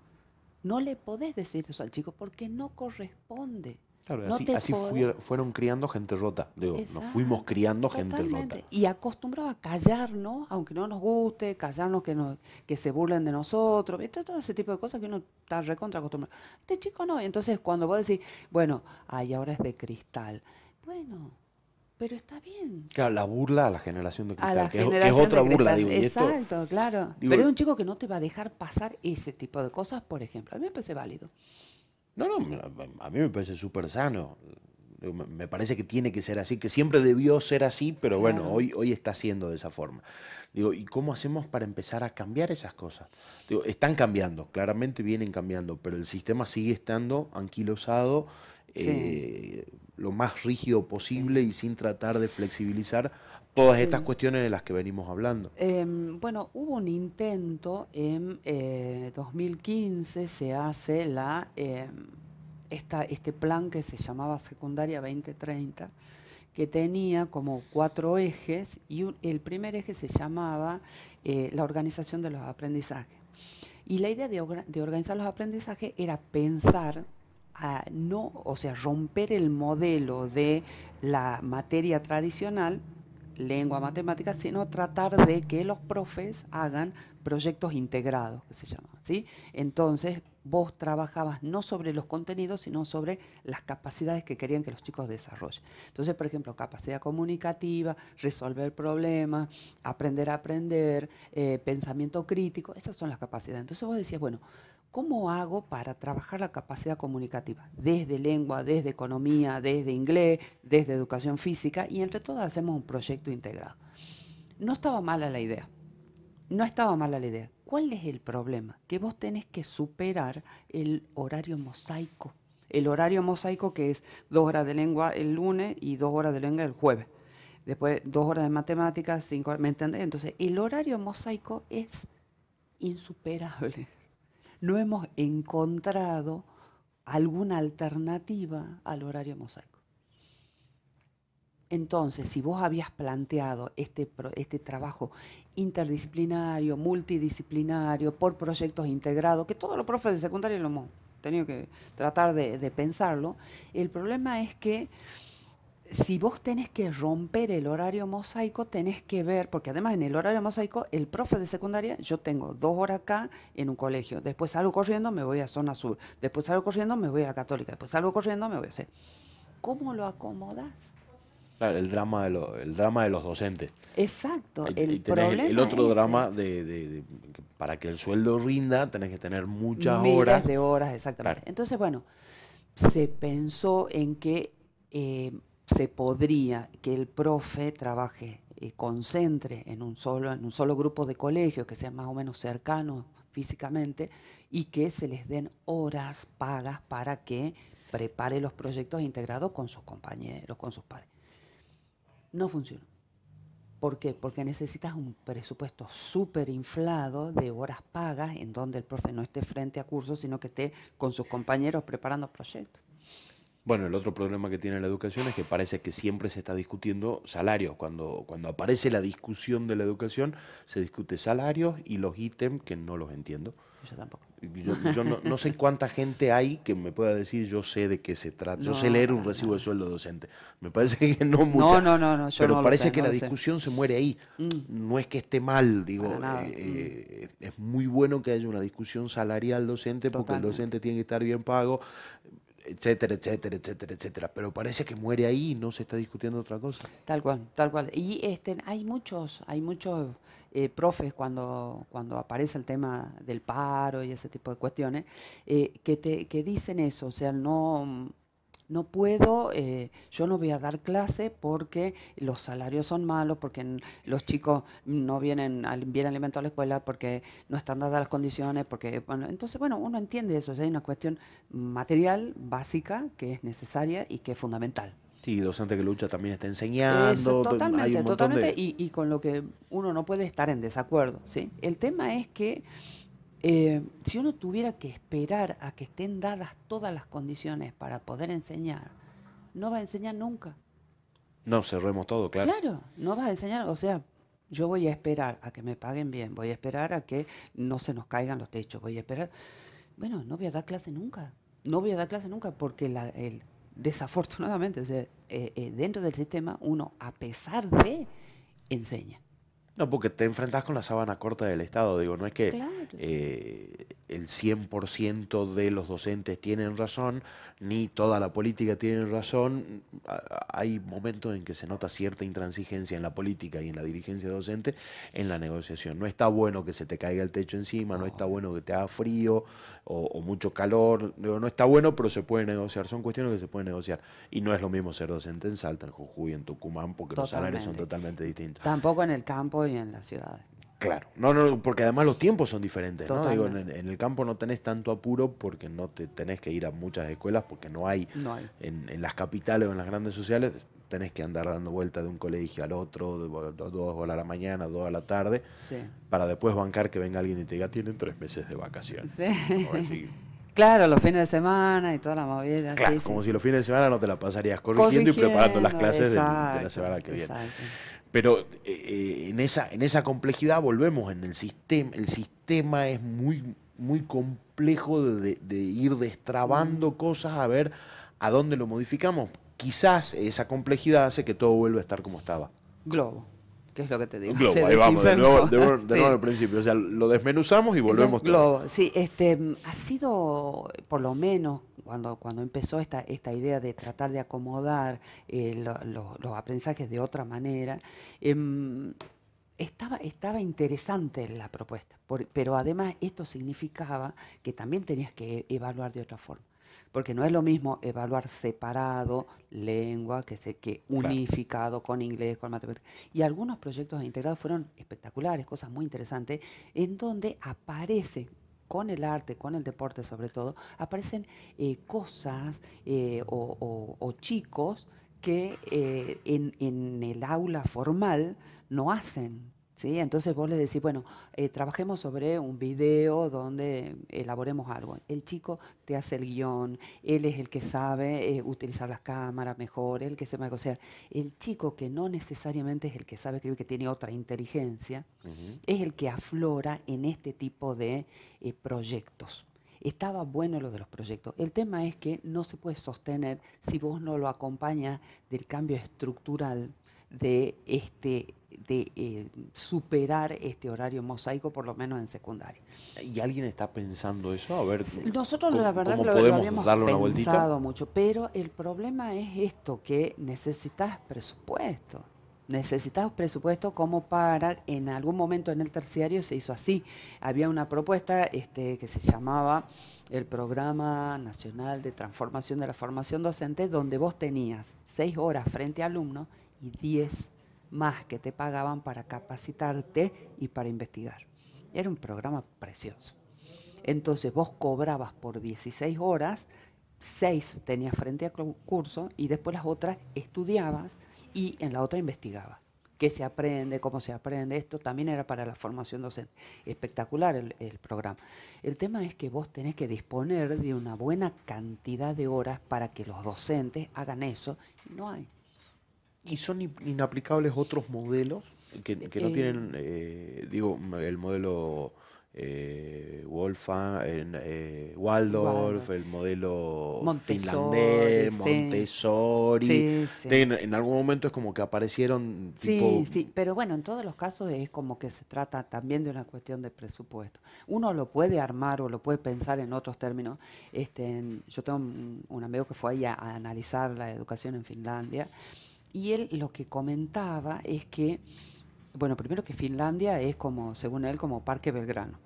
No le podés decir eso al chico porque no corresponde. Claro, así, fueron criando gente rota. Digo, nos fuimos criando gente rota. Y acostumbrados a callarnos, aunque no nos guste, callarnos que, nos, que se burlen de nosotros. ¿Viste? Todo ese tipo de cosas que uno está recontra acostumbrado. Este chico no. Entonces cuando vos decís, bueno, ay, ahora es de cristal. Bueno, pero está bien. Claro, la burla a la generación de cristal, que, es, otra burla, digo. Exacto, claro. pero es un chico que no te va a dejar pasar ese tipo de cosas, por ejemplo. A mí me parece válido. No, no, a mí me parece súper sano. Me parece que tiene que ser así, que siempre debió ser así, pero bueno, hoy, hoy está siendo de esa forma. Digo, ¿y cómo hacemos para empezar a cambiar esas cosas? Digo, están cambiando, claramente vienen cambiando, pero el sistema sigue estando anquilosado eh, lo más rígido posible y sin tratar de flexibilizar todas estas cuestiones de las que venimos hablando. Em, bueno, hubo un intento en 2015, eh, se hace la, em, esta, este plan que se llamaba Secundaria 2030, que tenía como cuatro ejes y el primer eje se llamaba eh, la organización de los aprendizajes. Y la idea de, de organizar los aprendizajes era pensar no, o sea, romper el modelo de la materia tradicional, lengua, matemática, sino tratar de que los profes hagan proyectos integrados, que se llaman, ¿sí? Entonces, vos trabajabas no sobre los contenidos, sino sobre las capacidades que querían que los chicos desarrollen. Entonces, por ejemplo, capacidad comunicativa, resolver problemas, aprender a aprender, eh, pensamiento crítico, esas son las capacidades. Entonces vos decías, bueno, ¿Cómo hago para trabajar la capacidad comunicativa? Desde lengua, desde economía, desde inglés, desde educación física y entre todos hacemos un proyecto integrado. No estaba mala la idea. No estaba mala la idea. ¿Cuál es el problema? Que vos tenés que superar el horario mosaico. El horario mosaico que es dos horas de lengua el lunes y dos horas de lengua el jueves. Después dos horas de matemáticas, cinco horas, ¿me entendés? Entonces el horario mosaico es insuperable no hemos encontrado alguna alternativa al horario mosaico. Entonces, si vos habías planteado este, este trabajo interdisciplinario, multidisciplinario, por proyectos integrados, que todos los profes de secundaria lo hemos tenido que tratar de pensarlo, el problema es que si vos tenés que romper el horario mosaico, tenés que ver, porque además en el horario mosaico, el profe de secundaria, yo tengo dos horas acá en un colegio, después salgo corriendo, me voy a zona sur, después salgo corriendo, me voy a la católica, después salgo corriendo, me voy a hacer. ¿Cómo lo acomodás? Claro, el drama de, el drama de los docentes. Exacto. El, el otro drama de, para que el sueldo rinda, tenés que tener muchas Miles horas. de horas, exactamente. Entonces, bueno, se pensó en que eh, se podría que el profe trabaje, y concentre en un, solo, en un solo grupo de colegios que sean más o menos cercanos físicamente y que se les den horas pagas para que prepare los proyectos integrados con sus compañeros, con sus pares. No funciona. ¿Por qué? Porque necesitas un presupuesto súper inflado de horas pagas en donde el profe no esté frente a cursos, sino que esté con sus compañeros preparando proyectos. Bueno, el otro problema que tiene la educación es que parece que siempre se está discutiendo salarios. Cuando, cuando aparece la discusión de la educación, se discute salarios y los ítems que no los entiendo. Yo tampoco. Yo, no, sé cuánta gente hay que me pueda decir yo sé de qué se trata. yo sé leer un recibo de sueldo docente. Me parece que no mucha. No, no, no. pero parece que la discusión se muere ahí. Mm. No es que esté mal, digo. Eh, eh, es muy bueno que haya una discusión salarial docente porque el docente tiene que estar bien pago etcétera, etcétera, etcétera, etcétera. Pero parece que muere ahí y no se está discutiendo otra cosa. Tal cual, tal cual. Y este, hay muchos, hay muchos eh, profes cuando, cuando aparece el tema del paro y ese tipo de cuestiones, eh, que, te, que dicen eso, o sea, no no puedo, eh, yo no voy a dar clase porque los salarios son malos, porque los chicos no vienen bien alimentados a la escuela, porque no están dadas las condiciones, porque, bueno, entonces, bueno, uno entiende eso, hay una cuestión material básica que es necesaria y que es fundamental. Sí, docente que lucha también está enseñando. totalmente, totalmente, y, y, con lo que uno no puede estar en desacuerdo. ¿sí? El tema es que eh, si uno tuviera que esperar a que estén dadas todas las condiciones para poder enseñar, no va a enseñar nunca. No, cerremos todo, claro. Claro, no vas a enseñar, o sea, yo voy a esperar a que me paguen bien, voy a esperar a que no se nos caigan los techos, voy a esperar. Bueno, no voy a dar clase nunca, no voy a dar clase nunca porque la, el, desafortunadamente, o sea, eh, eh, dentro del sistema uno, a pesar de, enseña. No, porque te enfrentas con la sábana corta del Estado. Digo, no es que eh, el 100% de los docentes tienen razón, ni toda la política tiene razón. Hay momentos en que se nota cierta intransigencia en la política y en la dirigencia docente en la negociación. No está bueno que se te caiga el techo encima, no, está bueno que te haga frío o, mucho calor. no está bueno, pero se puede negociar. Son cuestiones que se pueden negociar. Y no es lo mismo ser docente en Salta, en Jujuy, en Tucumán, porque los salarios son totalmente distintos. Tampoco en el campo en las ciudades. Claro, no, no, porque además los tiempos son diferentes, ¿no? Digo, en, el campo no tenés tanto apuro porque no te tenés que ir a muchas escuelas porque no hay, En, las capitales o en las grandes sociales tenés que andar dando vuelta de un colegio al otro, dos, a la mañana, dos a la tarde, para después bancar que venga alguien y te diga, tienen tres meses de vacaciones. Claro, los fines de semana y toda la movida. Claro, como si los fines de semana no te la pasarías corrigiendo, y preparando las clases de, la semana que viene. Pero eh, eh, en, esa, en esa complejidad volvemos en el sistema. El sistema es muy, muy complejo de, ir destrabando mm. cosas a ver a dónde lo modificamos. Quizás esa complejidad hace que todo vuelva a estar como estaba. Globo. ¿Qué es lo que te digo? Globo, ahí vamos, de nuevo, de, al principio. O sea, lo desmenuzamos y volvemos. Globo, sí, este, ha sido, por lo menos, cuando, cuando empezó esta, esta idea de tratar de acomodar eh, los aprendizajes de otra manera, em, estaba, estaba interesante la propuesta, pero además esto significaba que también tenías que evaluar de otra forma. Porque no es lo mismo evaluar separado lengua que, se, que unificado con inglés, con matemáticas. Y algunos proyectos integrados fueron espectaculares, cosas muy interesantes, en donde aparece con el arte, con el deporte sobre todo, aparecen eh, cosas eh, o, chicos que eh, en, en, el aula formal no hacen. ¿Sí? Entonces vos le decís, bueno, trabajemos sobre un video donde elaboremos algo. El chico te hace el guion, él es el que sabe utilizar las cámaras mejor, el que se O sea, el chico que no necesariamente es el que sabe escribir, que tiene otra inteligencia, es el que aflora en este tipo de eh, proyectos. Estaba bueno lo de los proyectos. El tema es que no se puede sostener si vos no lo acompañas del cambio estructural de este de eh, superar este horario mosaico, por lo menos en secundaria. ¿Y alguien está pensando eso? A ver, Nosotros la verdad lo, lo, habíamos pensado mucho, pero el problema es esto, que necesitas presupuesto necesitamos presupuesto como para, en algún momento en el terciario se hizo así. Había una propuesta este, que se llamaba el Programa Nacional de Transformación de la Formación Docente, donde vos tenías seis horas frente a alumnos y diez más que te pagaban para capacitarte y para investigar. Era un programa precioso. Entonces vos cobrabas por 16 horas, seis tenías frente al curso y después las otras estudiabas y en la otra investigaba qué se aprende, cómo se aprende. Esto también era para la formación docente. Espectacular el, programa. El tema es que vos tenés que disponer de una buena cantidad de horas para que los docentes hagan eso. No hay. ¿Y son inaplicables otros modelos que, no eh, tienen, eh, digo, el modelo eh, Wolfa, eh, Waldorf, el modelo finlandés, Montessori. En, algún momento es como que aparecieron. Sí, sí, pero bueno, en todos los casos es como que se trata también de una cuestión de presupuesto. Uno lo puede armar o lo puede pensar en otros términos. Este, yo tengo un, amigo que fue ahí a analizar la educación en Finlandia y él lo que comentaba es que bueno, primero que Finlandia es como, según él, como Parque Belgrano.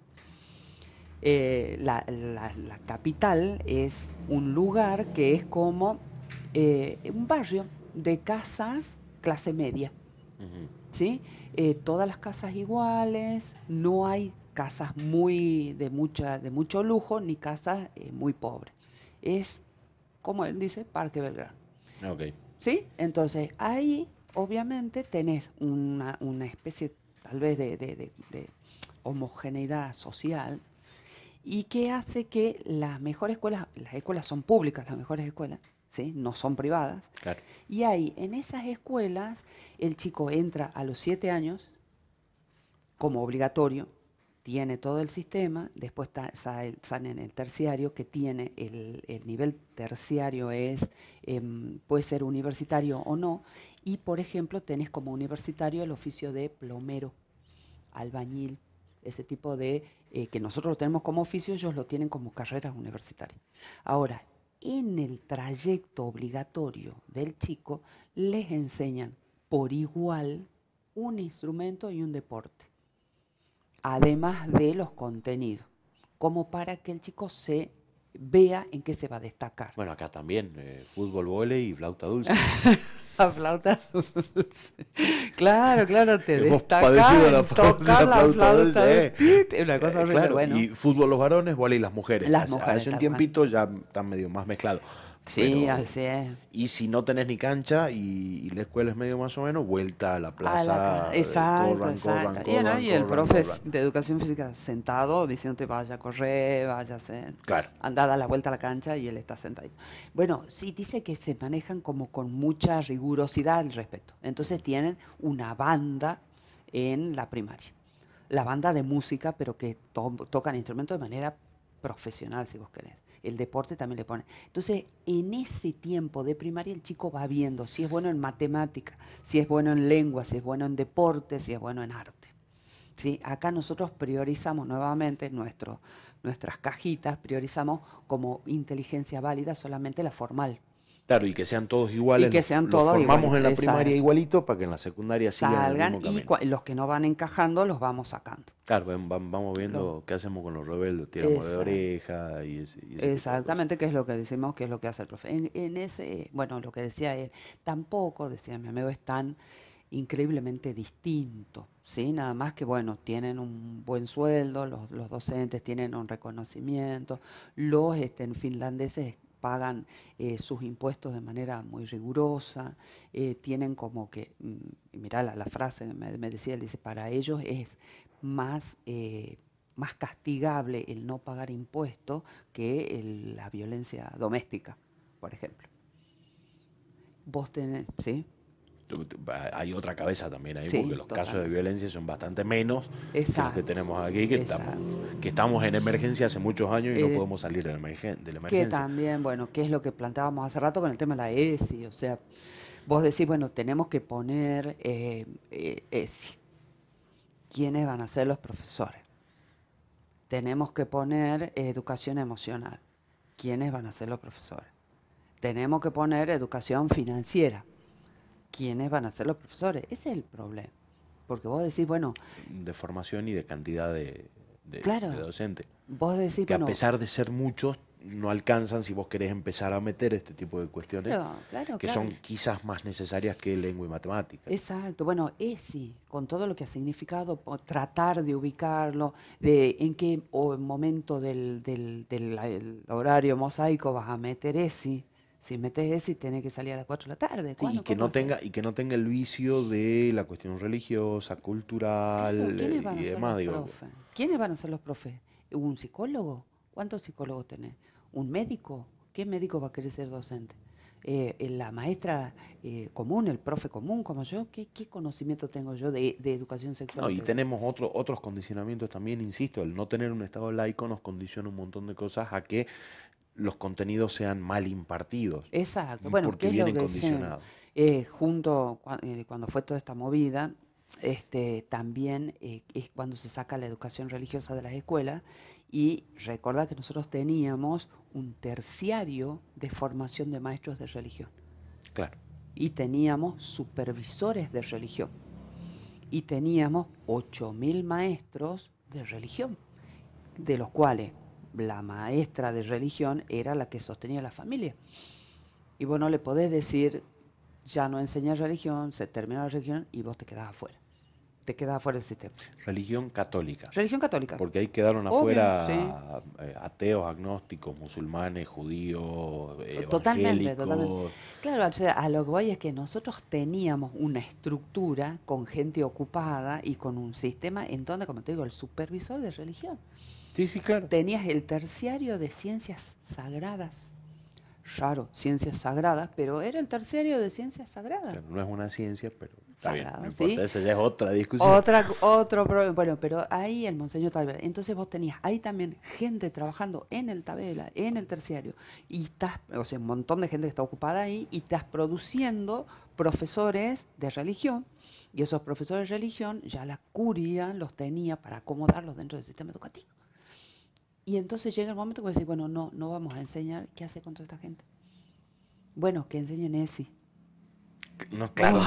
Eh, la, capital es un lugar que es como eh, un barrio de casas clase media. ¿sí? Eh, todas las casas iguales, no hay casas muy de, mucha, de mucho lujo ni casas muy pobres. Es, como él dice, Parque Belgrano. Okay. ¿Sí? Entonces, ahí obviamente tenés una, especie tal vez de, de homogeneidad social y que hace que las mejores escuelas, las escuelas son públicas, las mejores escuelas, ¿sí? no son privadas. Y ahí, en esas escuelas, el chico entra a los siete años como obligatorio, tiene todo el sistema, después sale, en el terciario, que tiene el, nivel terciario es, em, puede ser universitario o no, y por ejemplo tenés como universitario el oficio de plomero, albañil, ese tipo de, eh, que nosotros lo tenemos como oficio, ellos lo tienen como carreras universitarias. Ahora, en el trayecto obligatorio del chico, les enseñan por igual un instrumento y un deporte, además de los contenidos, como para que el chico se vea en qué se va a destacar. Bueno, acá también, eh, fútbol, volei y flauta dulce. La flauta dulce. Claro, claro, te destacan la tocar la flauta, dulce. Es una cosa horrible, bueno. Y fútbol los varones, volei las mujeres. Las mujeres. Hace un tiempito ya están medio más mezclados. Sí, así es. Y si no tenés ni cancha y, la escuela es medio más o menos, vuelta a la plaza. exacto, exacto. y, el profe de educación física sentado diciéndote vaya a correr, vaya a hacer. Claro. Andada la vuelta a la cancha y él está sentado. Bueno, sí, dice que se manejan como con mucha rigurosidad al respecto. Entonces tienen una banda en la primaria. La banda de música, pero que tocan instrumentos de manera profesional, si vos querés el deporte también le pone. Entonces, en ese tiempo de primaria el chico va viendo si es bueno en matemática, si es bueno en lengua, si es bueno en deporte, si es bueno en arte. ¿Sí? Acá nosotros priorizamos nuevamente nuestras cajitas, priorizamos como inteligencia válida solamente la formal. Claro, y que sean todos iguales. Y que sean todos formamos en la primaria igualito para que en la secundaria salgan y los que no van encajando los vamos sacando. Claro, vamos viendo qué hacemos con los rebeldes, tiramos de oreja y, Exactamente, qué es lo que decimos, qué es lo que hace el profe. En, ese, bueno, lo que decía él, tampoco, decía mi amigo, es tan increíblemente distinto, ¿sí? Nada más que, bueno, tienen un buen sueldo, los, los docentes tienen un reconocimiento, los este, finlandeses pagan eh, sus impuestos de manera muy rigurosa, eh, tienen como que, mm, mirá la, frase, me, decía, él dice, para ellos es más, eh, más castigable el no pagar impuestos que la violencia doméstica, por ejemplo. Vos tenés, ¿sí? Hay otra cabeza también ahí, porque los casos de violencia son bastante menos que los que tenemos aquí, que estamos, que estamos en emergencia hace muchos años y no eh, podemos salir de la, emergencia. Que también, bueno, qué es lo que planteábamos hace rato con el tema de la ESI, o sea, vos decís, bueno, tenemos que poner eh, eh, ESI. ¿Quiénes van a ser los profesores? Tenemos que poner educación emocional. ¿Quiénes van a ser los profesores? Tenemos que poner educación financiera quiénes van a ser los profesores. Ese es el problema. Porque vos decís, bueno... De formación y de cantidad de, de, docentes. Vos decís, que a pesar de ser muchos, no alcanzan si vos querés empezar a meter este tipo de cuestiones que son quizás más necesarias que lengua y matemática. Exacto. Bueno, ESI, con todo lo que ha significado, tratar de ubicarlo, de en qué momento del, del, del horario mosaico vas a meter ESI, si metes ese, tiene que salir a las 4 de la tarde. y que no tenga y que no tenga el vicio de la cuestión religiosa, cultural ¿quiénes van y a demás. Ser los profes? ¿Quiénes van a ser los profes? ¿Un psicólogo? ¿Cuántos psicólogos tenés? ¿Un médico? ¿Qué médico va a querer ser docente? Eh, la maestra eh, común, el profe común como yo, ¿qué, qué conocimiento tengo yo de, educación sexual? No, y tenemos otro, otros condicionamientos también, insisto, el no tener un Estado laico nos condiciona un montón de cosas a que los contenidos sean mal impartidos. Exacto, bueno, porque vienen condicionados. Eh, junto, cuando fue toda esta movida, este, también eh, es cuando se saca la educación religiosa de las escuelas y recuerda que nosotros teníamos un terciario de formación de maestros de religión. Claro. Y teníamos supervisores de religión. Y teníamos 8.000 maestros de religión, de los cuales la maestra de religión era la que sostenía la familia. Y vos no le podés decir, ya no enseñas religión, se termina la religión y vos te quedás afuera. Te quedás afuera del sistema. Religión católica. Religión católica. Porque ahí quedaron afuera eh, ateos, agnósticos, musulmanes, judíos, totalmente, totalmente. Claro, a lo que voy es que nosotros teníamos una estructura con gente ocupada y con un sistema en donde, como te digo, el supervisor de religión. Sí, sí, claro. Tenías el terciario de ciencias sagradas raro, ciencias sagradas, pero era el terciario de ciencias sagradas. no es una ciencia, pero está bien, esa ya es otra discusión. Otra, otro problema, bueno, pero ahí el Monseñor Tabela, entonces vos tenías ahí también gente trabajando en el Tabela, en el terciario, y estás, o sea, un montón de gente que está ocupada ahí, y estás produciendo profesores de religión, y esos profesores de religión ya la curia los tenía para acomodarlos dentro del sistema educativo. Y entonces llega el momento que decir, bueno, no, no vamos a enseñar qué hace contra esta gente. Bueno, que enseñen ESI. No, claro,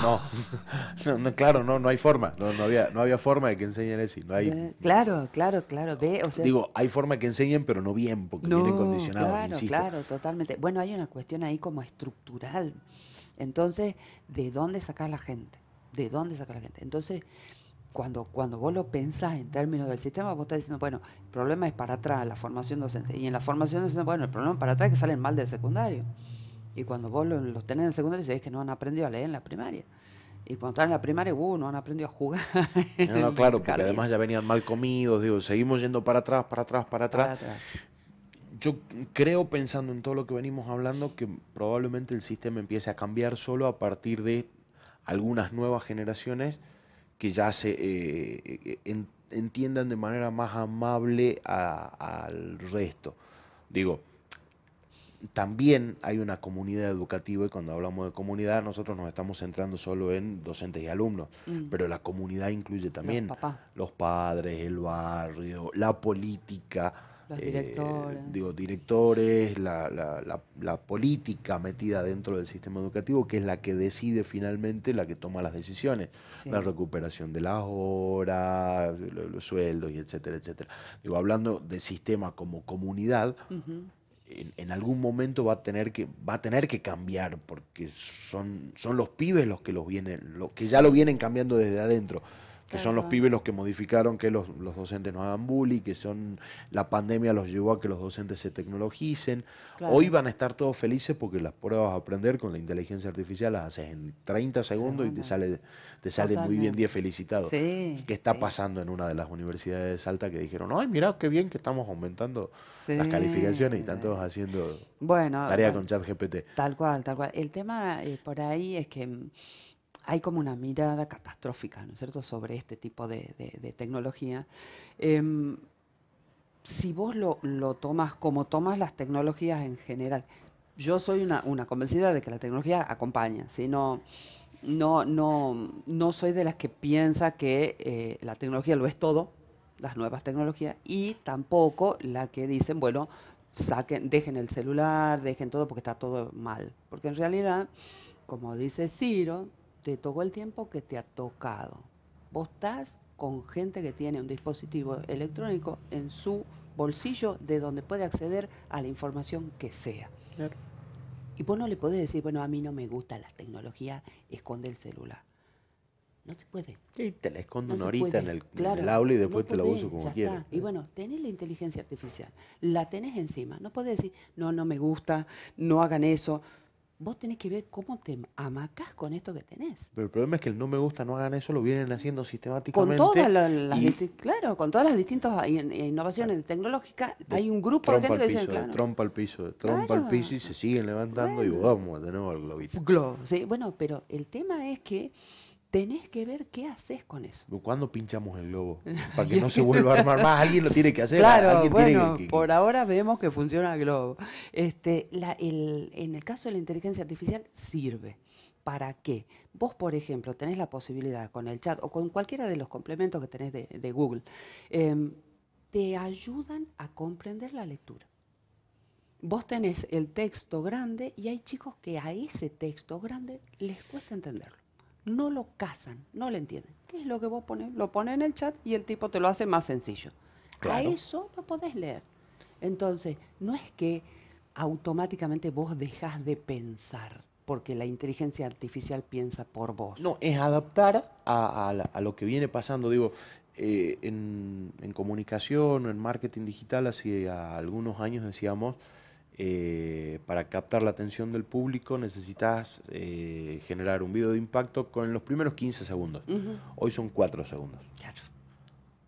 no. no. Claro, no, no hay forma. No, no, había, no había forma de que enseñen ESI. No hay... Eh, claro, claro, claro. Ve, o sea, Digo, hay forma de que enseñen, pero no bien, porque vienen condicionados. Claro, claro, totalmente. Bueno, hay una cuestión ahí como estructural. Entonces, ¿de dónde sacar la gente? ¿De dónde sacar la gente? Entonces, cuando, cuando vos lo pensás en términos del sistema, vos estás diciendo, bueno, el problema es para atrás, la formación docente. Y en la formación docente, bueno, el problema es para atrás es que salen mal del secundario. Y cuando vos los, tenés en el secundario, es que no han aprendido a leer en la primaria. Y cuando están en la primaria, uh, no han aprendido a jugar. No, claro, porque además ya venían mal comidos, digo, seguimos yendo para atrás, para atrás, para atrás. Para atrás. Yo creo, pensando en todo lo que venimos hablando, que probablemente el sistema empiece a cambiar solo a partir de algunas nuevas generaciones que ya se eh, eh, entiendan de manera más amable al resto. Digo, también hay una comunidad educativa y cuando hablamos de comunidad nosotros nos estamos centrando solo en docentes y alumnos, mm. pero la comunidad incluye también los padres, el barrio, la política, los directores. Eh, digo, directores, la, la, la, política metida dentro del sistema educativo, que es la que decide finalmente, la que toma las decisiones. La recuperación de las horas, los, sueldos, y etcétera, etcétera. Digo, hablando de sistema como comunidad, en, en, algún momento va a tener que, va a tener que cambiar, porque son, son los pibes los que los vienen, los que ya lo vienen cambiando desde adentro que son los pibes los que modificaron que los, docentes no hagan bullying, que son la pandemia los llevó a que los docentes se tecnologicen. Hoy van a estar todos felices porque las pruebas a aprender con la inteligencia artificial las haces en 30 segundos y te sale, te sale muy bien 10 felicitados. ¿Qué está pasando en una de las universidades de Salta que dijeron, ay, mira qué bien que estamos aumentando las calificaciones y están todos haciendo tarea con chat GPT. Tal cual, tal cual. El tema eh, por ahí es que hay como una mirada catastrófica, ¿no es cierto?, sobre este tipo de, tecnología. Em, si vos lo, tomas como tomas las tecnologías en general, yo soy una, convencida de que la tecnología acompaña, ¿sí? no, no, no, soy de las que piensa que eh, la tecnología lo es todo, las nuevas tecnologías, y tampoco la que dicen, bueno, saquen, dejen el celular, dejen todo porque está todo mal. Porque en realidad, como dice Ciro, te tocó el tiempo que te ha tocado. Vos estás con gente que tiene un dispositivo electrónico en su bolsillo de donde puede acceder a la información que sea. Y vos no le podés decir, bueno, a mí no me gusta la tecnología, esconde el celular. No se puede. Sí, te la escondo una horita en el, aula y después te la uso como quieras. Y bueno, tenés la inteligencia artificial, la tenés encima. No podés decir, no, no me gusta, no hagan eso vos tenés que ver cómo te amacás con esto que tenés. Pero el problema es que el no me gusta, no hagan eso, lo vienen haciendo sistemáticamente. Con todas las, claro, con todas las distintas innovaciones tecnológicas, hay un grupo de gente que dice, claro. trompa al piso, trompa al piso y se siguen levantando y vamos de nuevo al globito. Globo, sí, bueno, pero el tema es que tenés que ver qué haces con eso. ¿Cuándo pinchamos el globo? Para que no se vuelva a armar más, alguien lo tiene que hacer. Claro, bueno, por ahora vemos que funciona el globo. Este, en el caso de la inteligencia artificial sirve. ¿Para qué? Vos, por ejemplo, tenés la posibilidad con el chat o con cualquiera de los complementos que tenés de, Google, em, te ayudan a comprender la lectura. Vos tenés el texto grande y hay chicos que a ese texto grande les cuesta entenderlo no lo casan, no lo entienden. ¿Qué es lo que vos pones? Lo pones en el chat y el tipo te lo hace más sencillo. A eso lo podés leer. Entonces, no es que automáticamente vos dejas de pensar, porque la inteligencia artificial piensa por vos. No, es adaptar a, a lo que viene pasando. Digo, eh, en, comunicación o en marketing digital hace algunos años decíamos, eh, para captar la atención del público necesitas eh, generar un video de impacto con los primeros 15 segundos. Hoy son 4 segundos.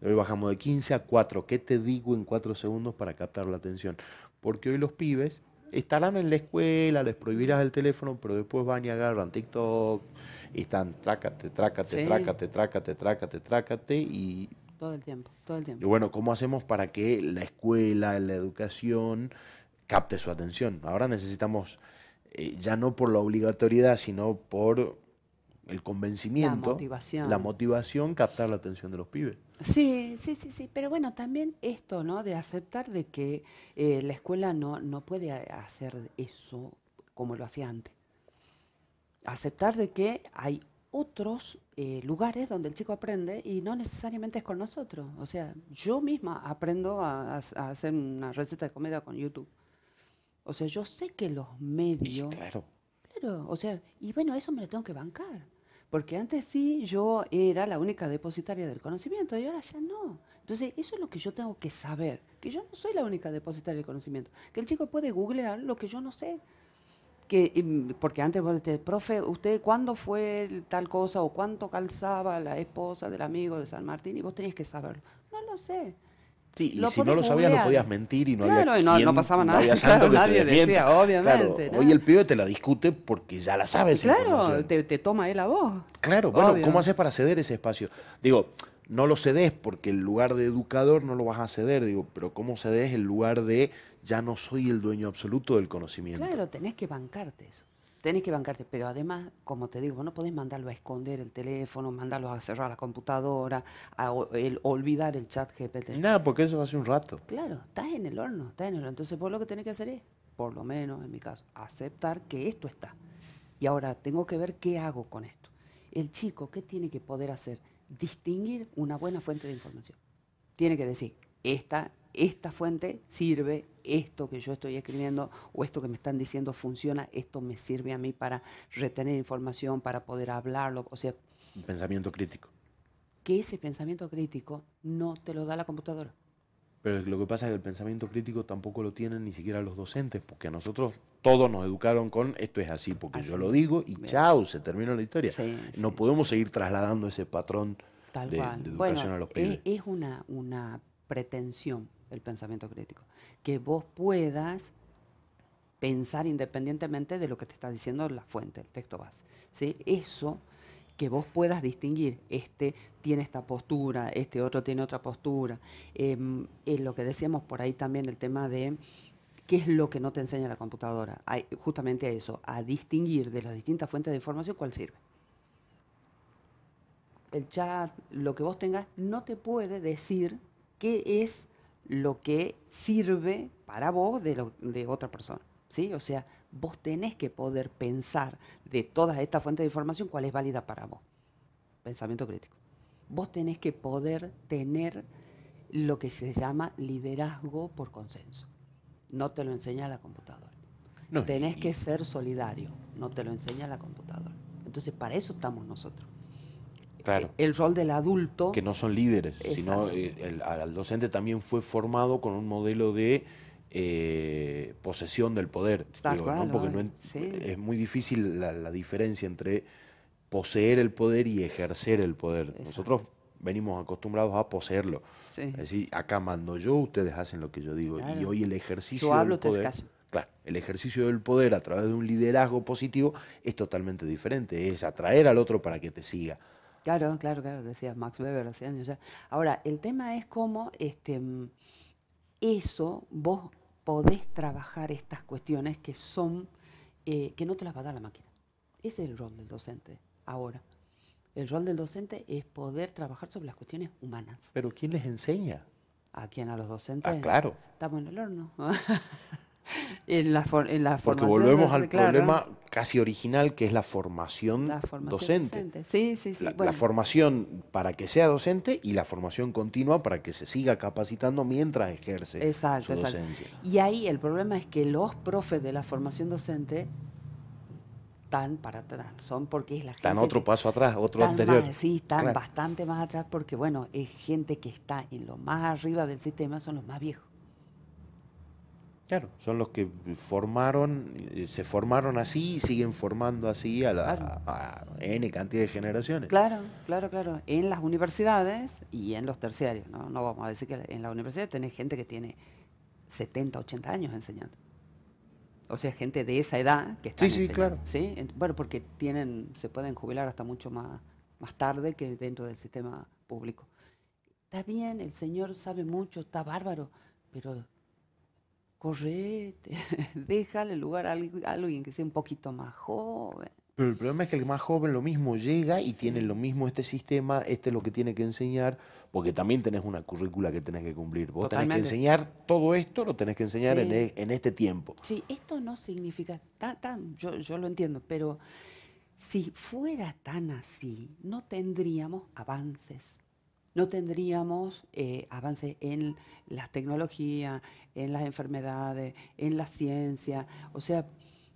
Hoy bajamos de 15 a 4. ¿Qué te digo en 4 segundos para captar la atención? Porque hoy los pibes estarán en la escuela, les prohibirás el teléfono, pero después van y agarran TikTok, y están trácate, trácate, trácate, trácate, trácate, trácate y... Todo el tiempo, todo el tiempo. Y bueno, ¿cómo hacemos para que la escuela, la educación capte su atención? Ahora necesitamos, eh, ya no por la obligatoriedad, sino por el convencimiento, la motivación. la motivación, captar la atención de los pibes. Sí, sí, sí, sí, pero bueno, también esto, ¿no? De aceptar de que eh, la escuela no, no puede hacer eso como lo hacía antes aceptar de que hay otros eh, lugares donde el chico aprende y no necesariamente es con nosotros. O sea, yo misma aprendo a, hacer una receta de comida con YouTube. O sea, yo sé que los medios... claro. Claro, o sea, y bueno, eso me lo tengo que bancar. Porque antes sí yo era la única depositaria del conocimiento y ahora ya no. Entonces, eso es lo que yo tengo que saber, que yo no soy la única depositaria del conocimiento, que el chico puede googlear lo que yo no sé que porque antes vos decías, profe, ¿usted cuándo fue tal cosa o cuánto calzaba la esposa del amigo de San Martín? Y vos tenías que saberlo. No lo sé. Sí, y si no lo sabías no podías mentir y no claro, había y no, no pasaba nada. claro, nadie decía, obviamente. Hoy el pibe te la discute porque ya la sabes. Claro, te, te, toma él a vos. Claro, bueno, ¿cómo haces para ceder ese espacio? Digo, no lo cedes porque el lugar de educador no lo vas a ceder, digo, pero ¿cómo cedes el lugar de ya no soy el dueño absoluto del conocimiento? Claro, tenés que bancarte eso. Tenés que bancarte, pero además, como te digo, no podés mandarlo a esconder el teléfono, mandarlo a cerrar la computadora, a olvidar el chat GPT. Nada, porque eso hace un rato. Claro, estás en el horno, estás en el horno. Entonces, vos lo que tenés que hacer es, por lo menos en mi caso, aceptar que esto está. Y ahora tengo que ver qué hago con esto. El chico, ¿qué tiene que poder hacer? distinguir una buena fuente de información. Tiene que decir, esta, esta fuente sirve, esto que yo estoy escribiendo o esto que me están diciendo funciona, esto me sirve a mí para retener información, para poder hablarlo. O sea, un pensamiento crítico. Que ese pensamiento crítico no te lo da la computadora. Pero lo que pasa es que el pensamiento crítico tampoco lo tienen ni siquiera los docentes, porque a nosotros todos nos educaron con esto es así, porque yo lo digo y chao, se terminó la historia. no podemos seguir trasladando ese patrón de, educación a los pibes. Es, es una, una pretensión el pensamiento crítico, que vos puedas pensar independientemente de lo que te está diciendo la fuente, el texto base. ¿sí? Eso que vos puedas distinguir, este tiene esta postura, este otro tiene otra postura. Eh, lo que decíamos por ahí también, el tema de qué es lo que no te enseña la computadora. Justamente a eso, a distinguir de las distintas fuentes de información cuál sirve. El chat, lo que vos tengas, no te puede decir qué es lo que sirve para vos de, de otra persona. ¿sí? O sea, vos tenés que poder pensar de todas estas fuentes de información cuál es válida para vos. Pensamiento crítico. Vos tenés que poder tener lo que se llama liderazgo por consenso. No te lo enseña la computadora. No, tenés que ser solidario, no te lo enseña la computadora. Entonces, para eso estamos nosotros. Claro. El, rol del adulto. Que no son líderes, sino eh, el, el docente también fue formado con un modelo de eh, posesión del poder. Porque es muy difícil la, diferencia entre poseer el poder y ejercer el poder. Nosotros venimos acostumbrados a poseerlo. Es decir, acá mando yo, ustedes hacen lo que yo digo. Y hoy el ejercicio del poder, claro, el ejercicio del poder a través de un liderazgo positivo es totalmente diferente. Es atraer al otro para que te siga. Claro, claro, claro, decía Max Weber hace años Ahora, el tema es cómo este, eso vos podés trabajar estas cuestiones que son, eh, que no te las va a dar la máquina. Ese es el rol del docente ahora. El rol del docente es poder trabajar sobre las cuestiones humanas. Pero ¿quién les enseña? ¿A quién? ¿A los docentes? Ah, claro. Estamos en el horno. en la, en la Porque volvemos al problema casi original, que es la formación, La formación docente. Sí, sí, sí. La, formación para que sea docente y la formación continua para que se siga capacitando mientras ejerce Exacto, su exacto. docencia. Y ahí el problema es que los profes de la formación docente están para atrás, son porque es la gente... Están otro paso atrás, otro están anterior. más- sí, están Claro. bastante más atrás porque, bueno, es gente que está en lo más arriba del sistema, son los más viejos. Claro, son los que formaron, eh, se formaron así y siguen formando así a, la, Claro. a N cantidad de generaciones. Claro, claro, claro. En las universidades y en los terciarios, ¿no? No vamos a decir que en la universidad tenés gente que tiene 70, 80 años enseñando. O sea, gente de esa edad que está Sí, sí, claro. ¿sí? En- Bueno, porque tienen, se pueden jubilar hasta mucho más, más tarde que dentro del sistema público. Está bien, el señor sabe mucho, está bárbaro, pero correte, déjale lugar a alguien, que sea un poquito más joven. Pero el problema es que el más joven lo mismo llega y Sí. tiene lo mismo este sistema, este es lo que tiene que enseñar, porque también tenés una currícula que tenés que cumplir. Vos tenés que enseñar todo esto, lo tenés que enseñar en, e- en este tiempo. Sí, esto no significa, ta- ta- yo, yo lo entiendo, pero si fuera tan así, no tendríamos avances. No tendríamos eh, avances en las tecnologías, en las enfermedades, en la ciencia. O sea,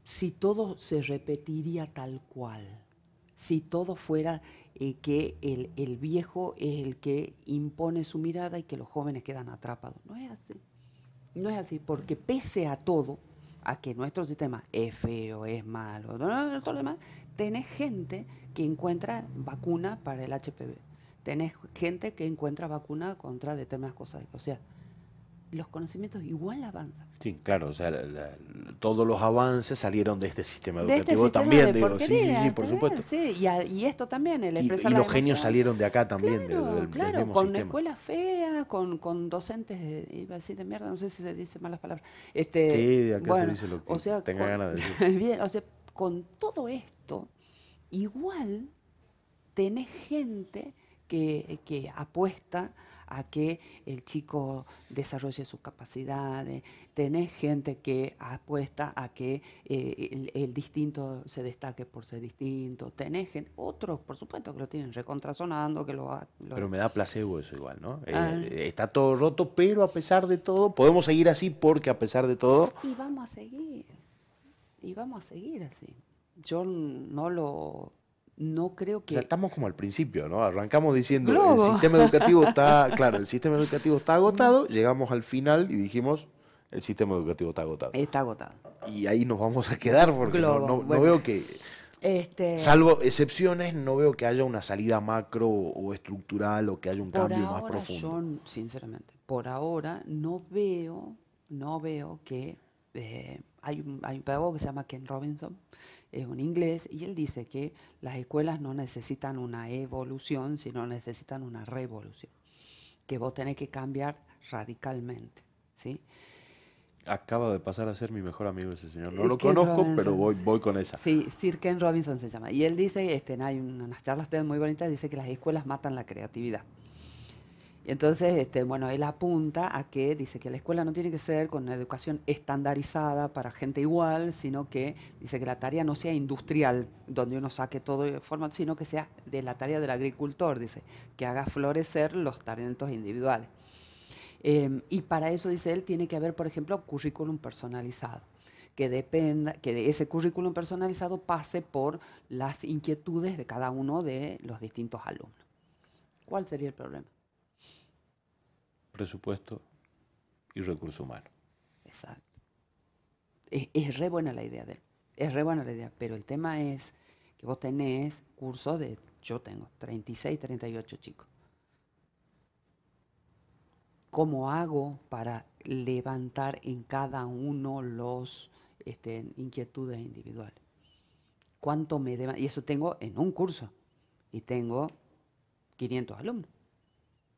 si todo se repetiría tal cual, si todo fuera eh, que el, el viejo es el que impone su mirada y que los jóvenes quedan atrapados. No es así. No es así, porque pese a todo, a que nuestro sistema es feo, es malo, no, no, no, todo lo demás, tenés gente que encuentra vacuna para el HPV. Tenés gente que encuentra vacuna contra determinadas cosas. O sea, los conocimientos igual avanzan. Sí, claro, o sea, la- la- todos los avances salieron de este sistema De este educativo sistema también, de digo, sí, sí, sí, por supuesto. sí, y, a- y esto también, el expresar y los genios salieron de acá también, de- Claro, del, del claro, mismo con sistema. escuelas feas, con, con docentes, de- iba a decir de mierda, no sé si se dice malas palabras. Este, Sí, de acá se bueno, dice lo que o sea, tenga con- ganas de decir. Bien, o sea, con todo esto, igual tenés gente que, que apuesta a que el chico desarrolle sus capacidades, tenés gente que apuesta a que eh, el, el distinto se destaque por ser distinto, tenés gente, otros, por supuesto, que lo tienen recontrazonando, que lo... lo- Pero me da placebo eso igual, ¿no? Eh, Ah. está todo roto, pero a pesar de todo, podemos seguir así porque a pesar de todo, Y vamos a seguir, y vamos a seguir así. Yo no lo... No creo o que... sea, estamos como al principio, ¿no? Arrancamos diciendo, Globo. el sistema educativo está, claro, el sistema educativo está agotado, llegamos al final y dijimos, el sistema educativo está agotado. Está agotado. Y ahí nos vamos a quedar porque no, no- veo que, Este, salvo excepciones, no veo que haya una salida macro o, o estructural o que haya un por cambio más profundo. yo, sinceramente, por ahora no veo, no veo que eh, hay, un, hay un pedagogo que se llama Ken Robinson, es un inglés, y él dice que las escuelas no necesitan una evolución, sino necesitan una revolución, que vos tenés que cambiar radicalmente, ¿sí? Acaba de pasar a ser mi mejor amigo ese señor. No Eh, lo Ken conozco, Robinson. pero voy, voy con esa. Sí, Sir Ken Robinson se llama. Y él dice, este, hay unas charlas muy bonitas, dice que las escuelas matan la creatividad. Entonces, este, bueno, él apunta a que dice que la escuela no tiene que ser con una educación estandarizada para gente igual, sino que dice que la tarea no sea industrial, donde uno saque todo de forma, sino que sea de la tarea del agricultor, dice, que haga florecer los talentos individuales. Eh, y para eso, dice él, tiene que haber, por ejemplo, currículum personalizado que dependa, que ese currículum personalizado pase por las inquietudes de cada uno de los distintos alumnos. ¿Cuál sería el problema? Presupuesto y recurso humano. Exacto. Es, es re buena la idea de él. Es re buena la idea, pero el tema es que vos tenés cursos de, yo tengo 36, 38 chicos. ¿Cómo hago para levantar en cada uno los este, inquietudes individuales? ¿Cuánto me deba? Y eso tengo en un curso. Y tengo 500 alumnos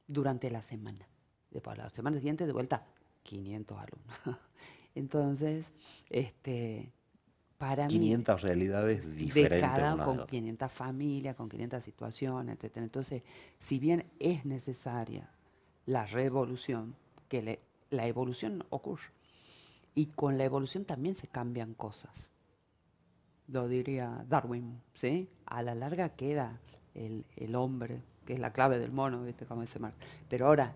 durante la semana. Después, la semana siguiente, de vuelta, 500 alumnos. Entonces, este, para mí... 500 realidades De diferentes. cada, una de con otra. 500 familias, con 500 situaciones, etc. Entonces, si bien es necesaria la revolución, que le- la evolución ocurre, y con la evolución también se cambian cosas. lo diría Darwin, ¿sí? A la larga queda el, el hombre, que es la clave del mono, ¿viste? Como dice Marx. Pero ahora,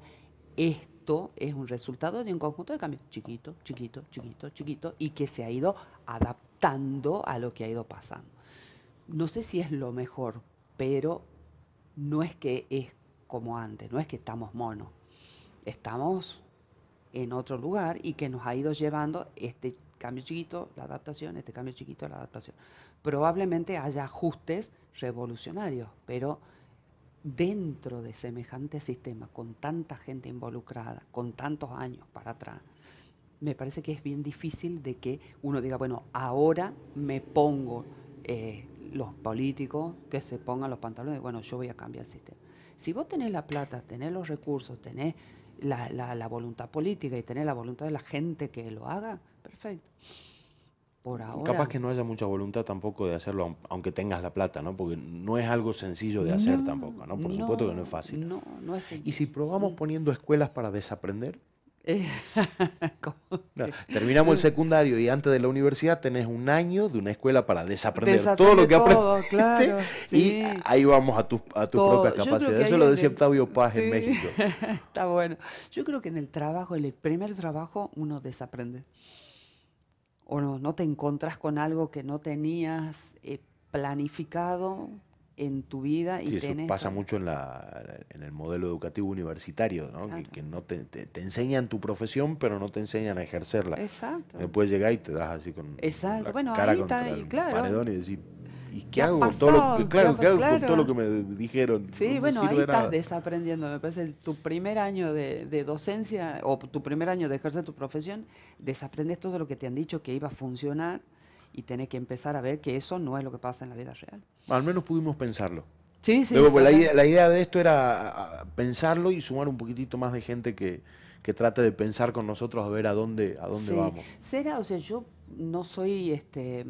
esto es un resultado de un conjunto de cambios, chiquito, chiquito, chiquito, chiquito, y que se ha ido adaptando a lo que ha ido pasando. No sé si es lo mejor, pero no es que es como antes, no es que estamos monos, estamos en otro lugar y que nos ha ido llevando este cambio chiquito, la adaptación, este cambio chiquito, la adaptación. Probablemente haya ajustes revolucionarios, pero dentro de semejante sistema, con tanta gente involucrada, con tantos años para atrás, me parece que es bien difícil de que uno diga, bueno, ahora me pongo eh, los políticos que se pongan los pantalones, bueno, yo voy a cambiar el sistema. Si vos tenés la plata, tenés los recursos, tenés la, voluntad política y tener la voluntad de la gente que lo haga, perfecto. Por ahora. Capaz que no haya mucha voluntad tampoco de hacerlo, aunque tengas la plata, ¿no? Porque no es algo sencillo de hacer tampoco, ¿no? Por supuesto que no es fácil. No, no es ¿Y si probamos mm. poniendo escuelas para desaprender? terminamos el secundario y antes de la universidad tenés un año de una escuela para desaprender todo lo que aprendiste y ahí vamos a tu, a tu propia capacidad. Eso lo decía Octavio Paz en México. Está bueno. Yo creo que en el trabajo, en el primer trabajo, uno desaprende. O no, no te encontras con algo que no tenías eh, planificado en tu vida y sí, eso pasa mucho en, la, en el modelo educativo universitario, ¿no? Que, no te, te, enseñan tu profesión, pero no te enseñan a ejercerla. Exacto. Después llegar y te das así con Exacto. la bueno, cara ahí está, el claro. paredón y decir, ¿y qué, hago todo lo que, claro, ¿qué hago con todo lo que me dijeron? Sí, bueno, ahí estás desaprendiendo. Me parece tu primer año de, de, docencia o tu primer año de ejercer tu profesión, desaprendes todo lo que te han dicho que iba a funcionar y tenés que empezar a ver que eso no es lo que pasa en la vida real. Al menos pudimos pensarlo. Sí, sí. Luego, pues, la, idea, la, idea, de esto era pensarlo y sumar un poquitito más de gente que, que trate de pensar con nosotros a ver a dónde, a dónde vamos. Será, o sea, yo no soy este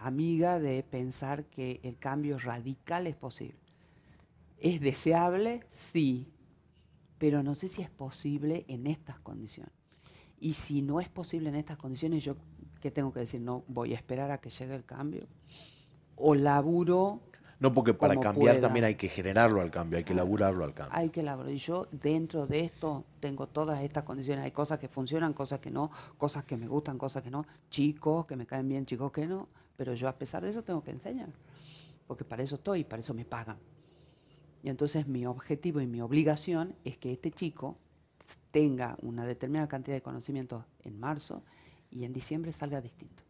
amiga de pensar que el cambio radical es posible. ¿Es deseable? Sí, pero no sé si es posible en estas condiciones. Y si no es posible en estas condiciones, yo ¿qué tengo que decir? No, voy a esperar a que llegue el cambio. O laburo. No, porque para cambiar también hay que generarlo al cambio, hay que laburarlo al cambio. Hay que laburar. Y yo dentro de esto tengo todas estas condiciones. Hay cosas que funcionan, cosas que no, cosas que me gustan, cosas que no. Chicos que me caen bien, chicos que no. Pero yo a pesar de eso tengo que enseñar. Porque para eso estoy, para eso me pagan. Y entonces mi objetivo y mi obligación es que este chico tenga una determinada cantidad de conocimientos en marzo y en diciembre salga distinto.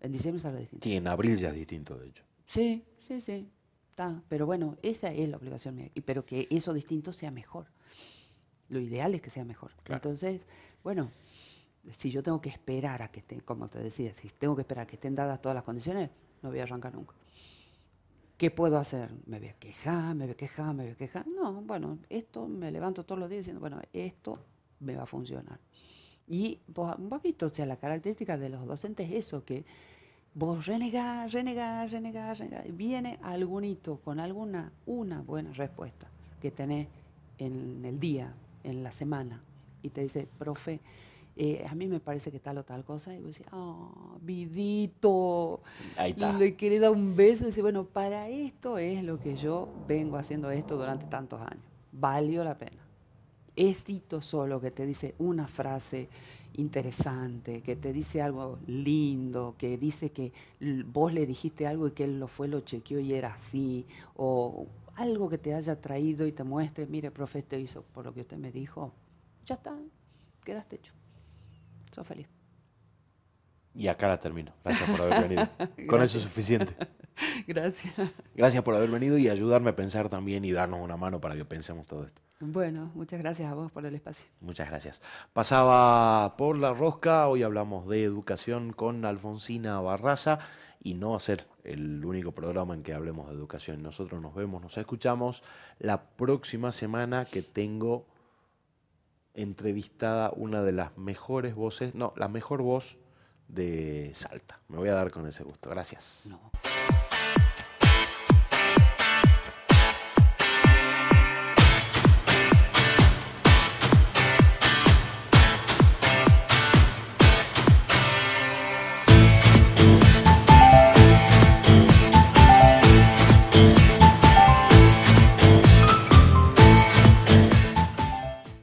En diciembre salga distinto. Y en abril ya es distinto, de hecho. Sí, sí, sí. Está. Pero bueno, esa es la obligación mía. Y, pero que eso distinto sea mejor. Lo ideal es que sea mejor. Entonces, bueno, si yo tengo que esperar a que estén, como te decía, si tengo que esperar a que estén dadas todas las condiciones, no voy a arrancar nunca. ¿Qué puedo hacer? ¿Me voy a quejar? ¿Me voy a quejar? ¿Me voy a quejar? No, bueno, esto me levanto todos los días diciendo, bueno, esto me va a funcionar. Y vos, vos has visto, o sea, la característica de los docentes es eso, que vos renegás, renegás, renegás, renegás, viene algunito con alguna, una buena respuesta que tenés en el día, en la semana, y te dice, profe, eh, a mí me parece que tal o tal cosa, y vos decís, oh, vidito, Ahí está. le quiere dar un beso y dice, bueno, para esto es lo que yo vengo haciendo esto durante tantos años, valió la pena éxito solo que te dice una frase interesante, que te dice algo lindo, que dice que vos le dijiste algo y que él lo fue, lo chequeó y era así, o algo que te haya traído y te muestre, mire, profe, esto hizo por lo que usted me dijo, ya está, quedaste hecho. Sos feliz. Y acá la termino. Gracias por haber venido. Con eso es suficiente. Gracias. Gracias por haber venido y ayudarme a pensar también y darnos una mano para que pensemos todo esto. Bueno, muchas gracias a vos por el espacio. Muchas gracias. Pasaba por la rosca, hoy hablamos de educación con Alfonsina Barraza y no va a ser el único programa en que hablemos de educación. Nosotros nos vemos, nos escuchamos la próxima semana que tengo entrevistada una de las mejores voces, no, la mejor voz de Salta. Me voy a dar con ese gusto. Gracias.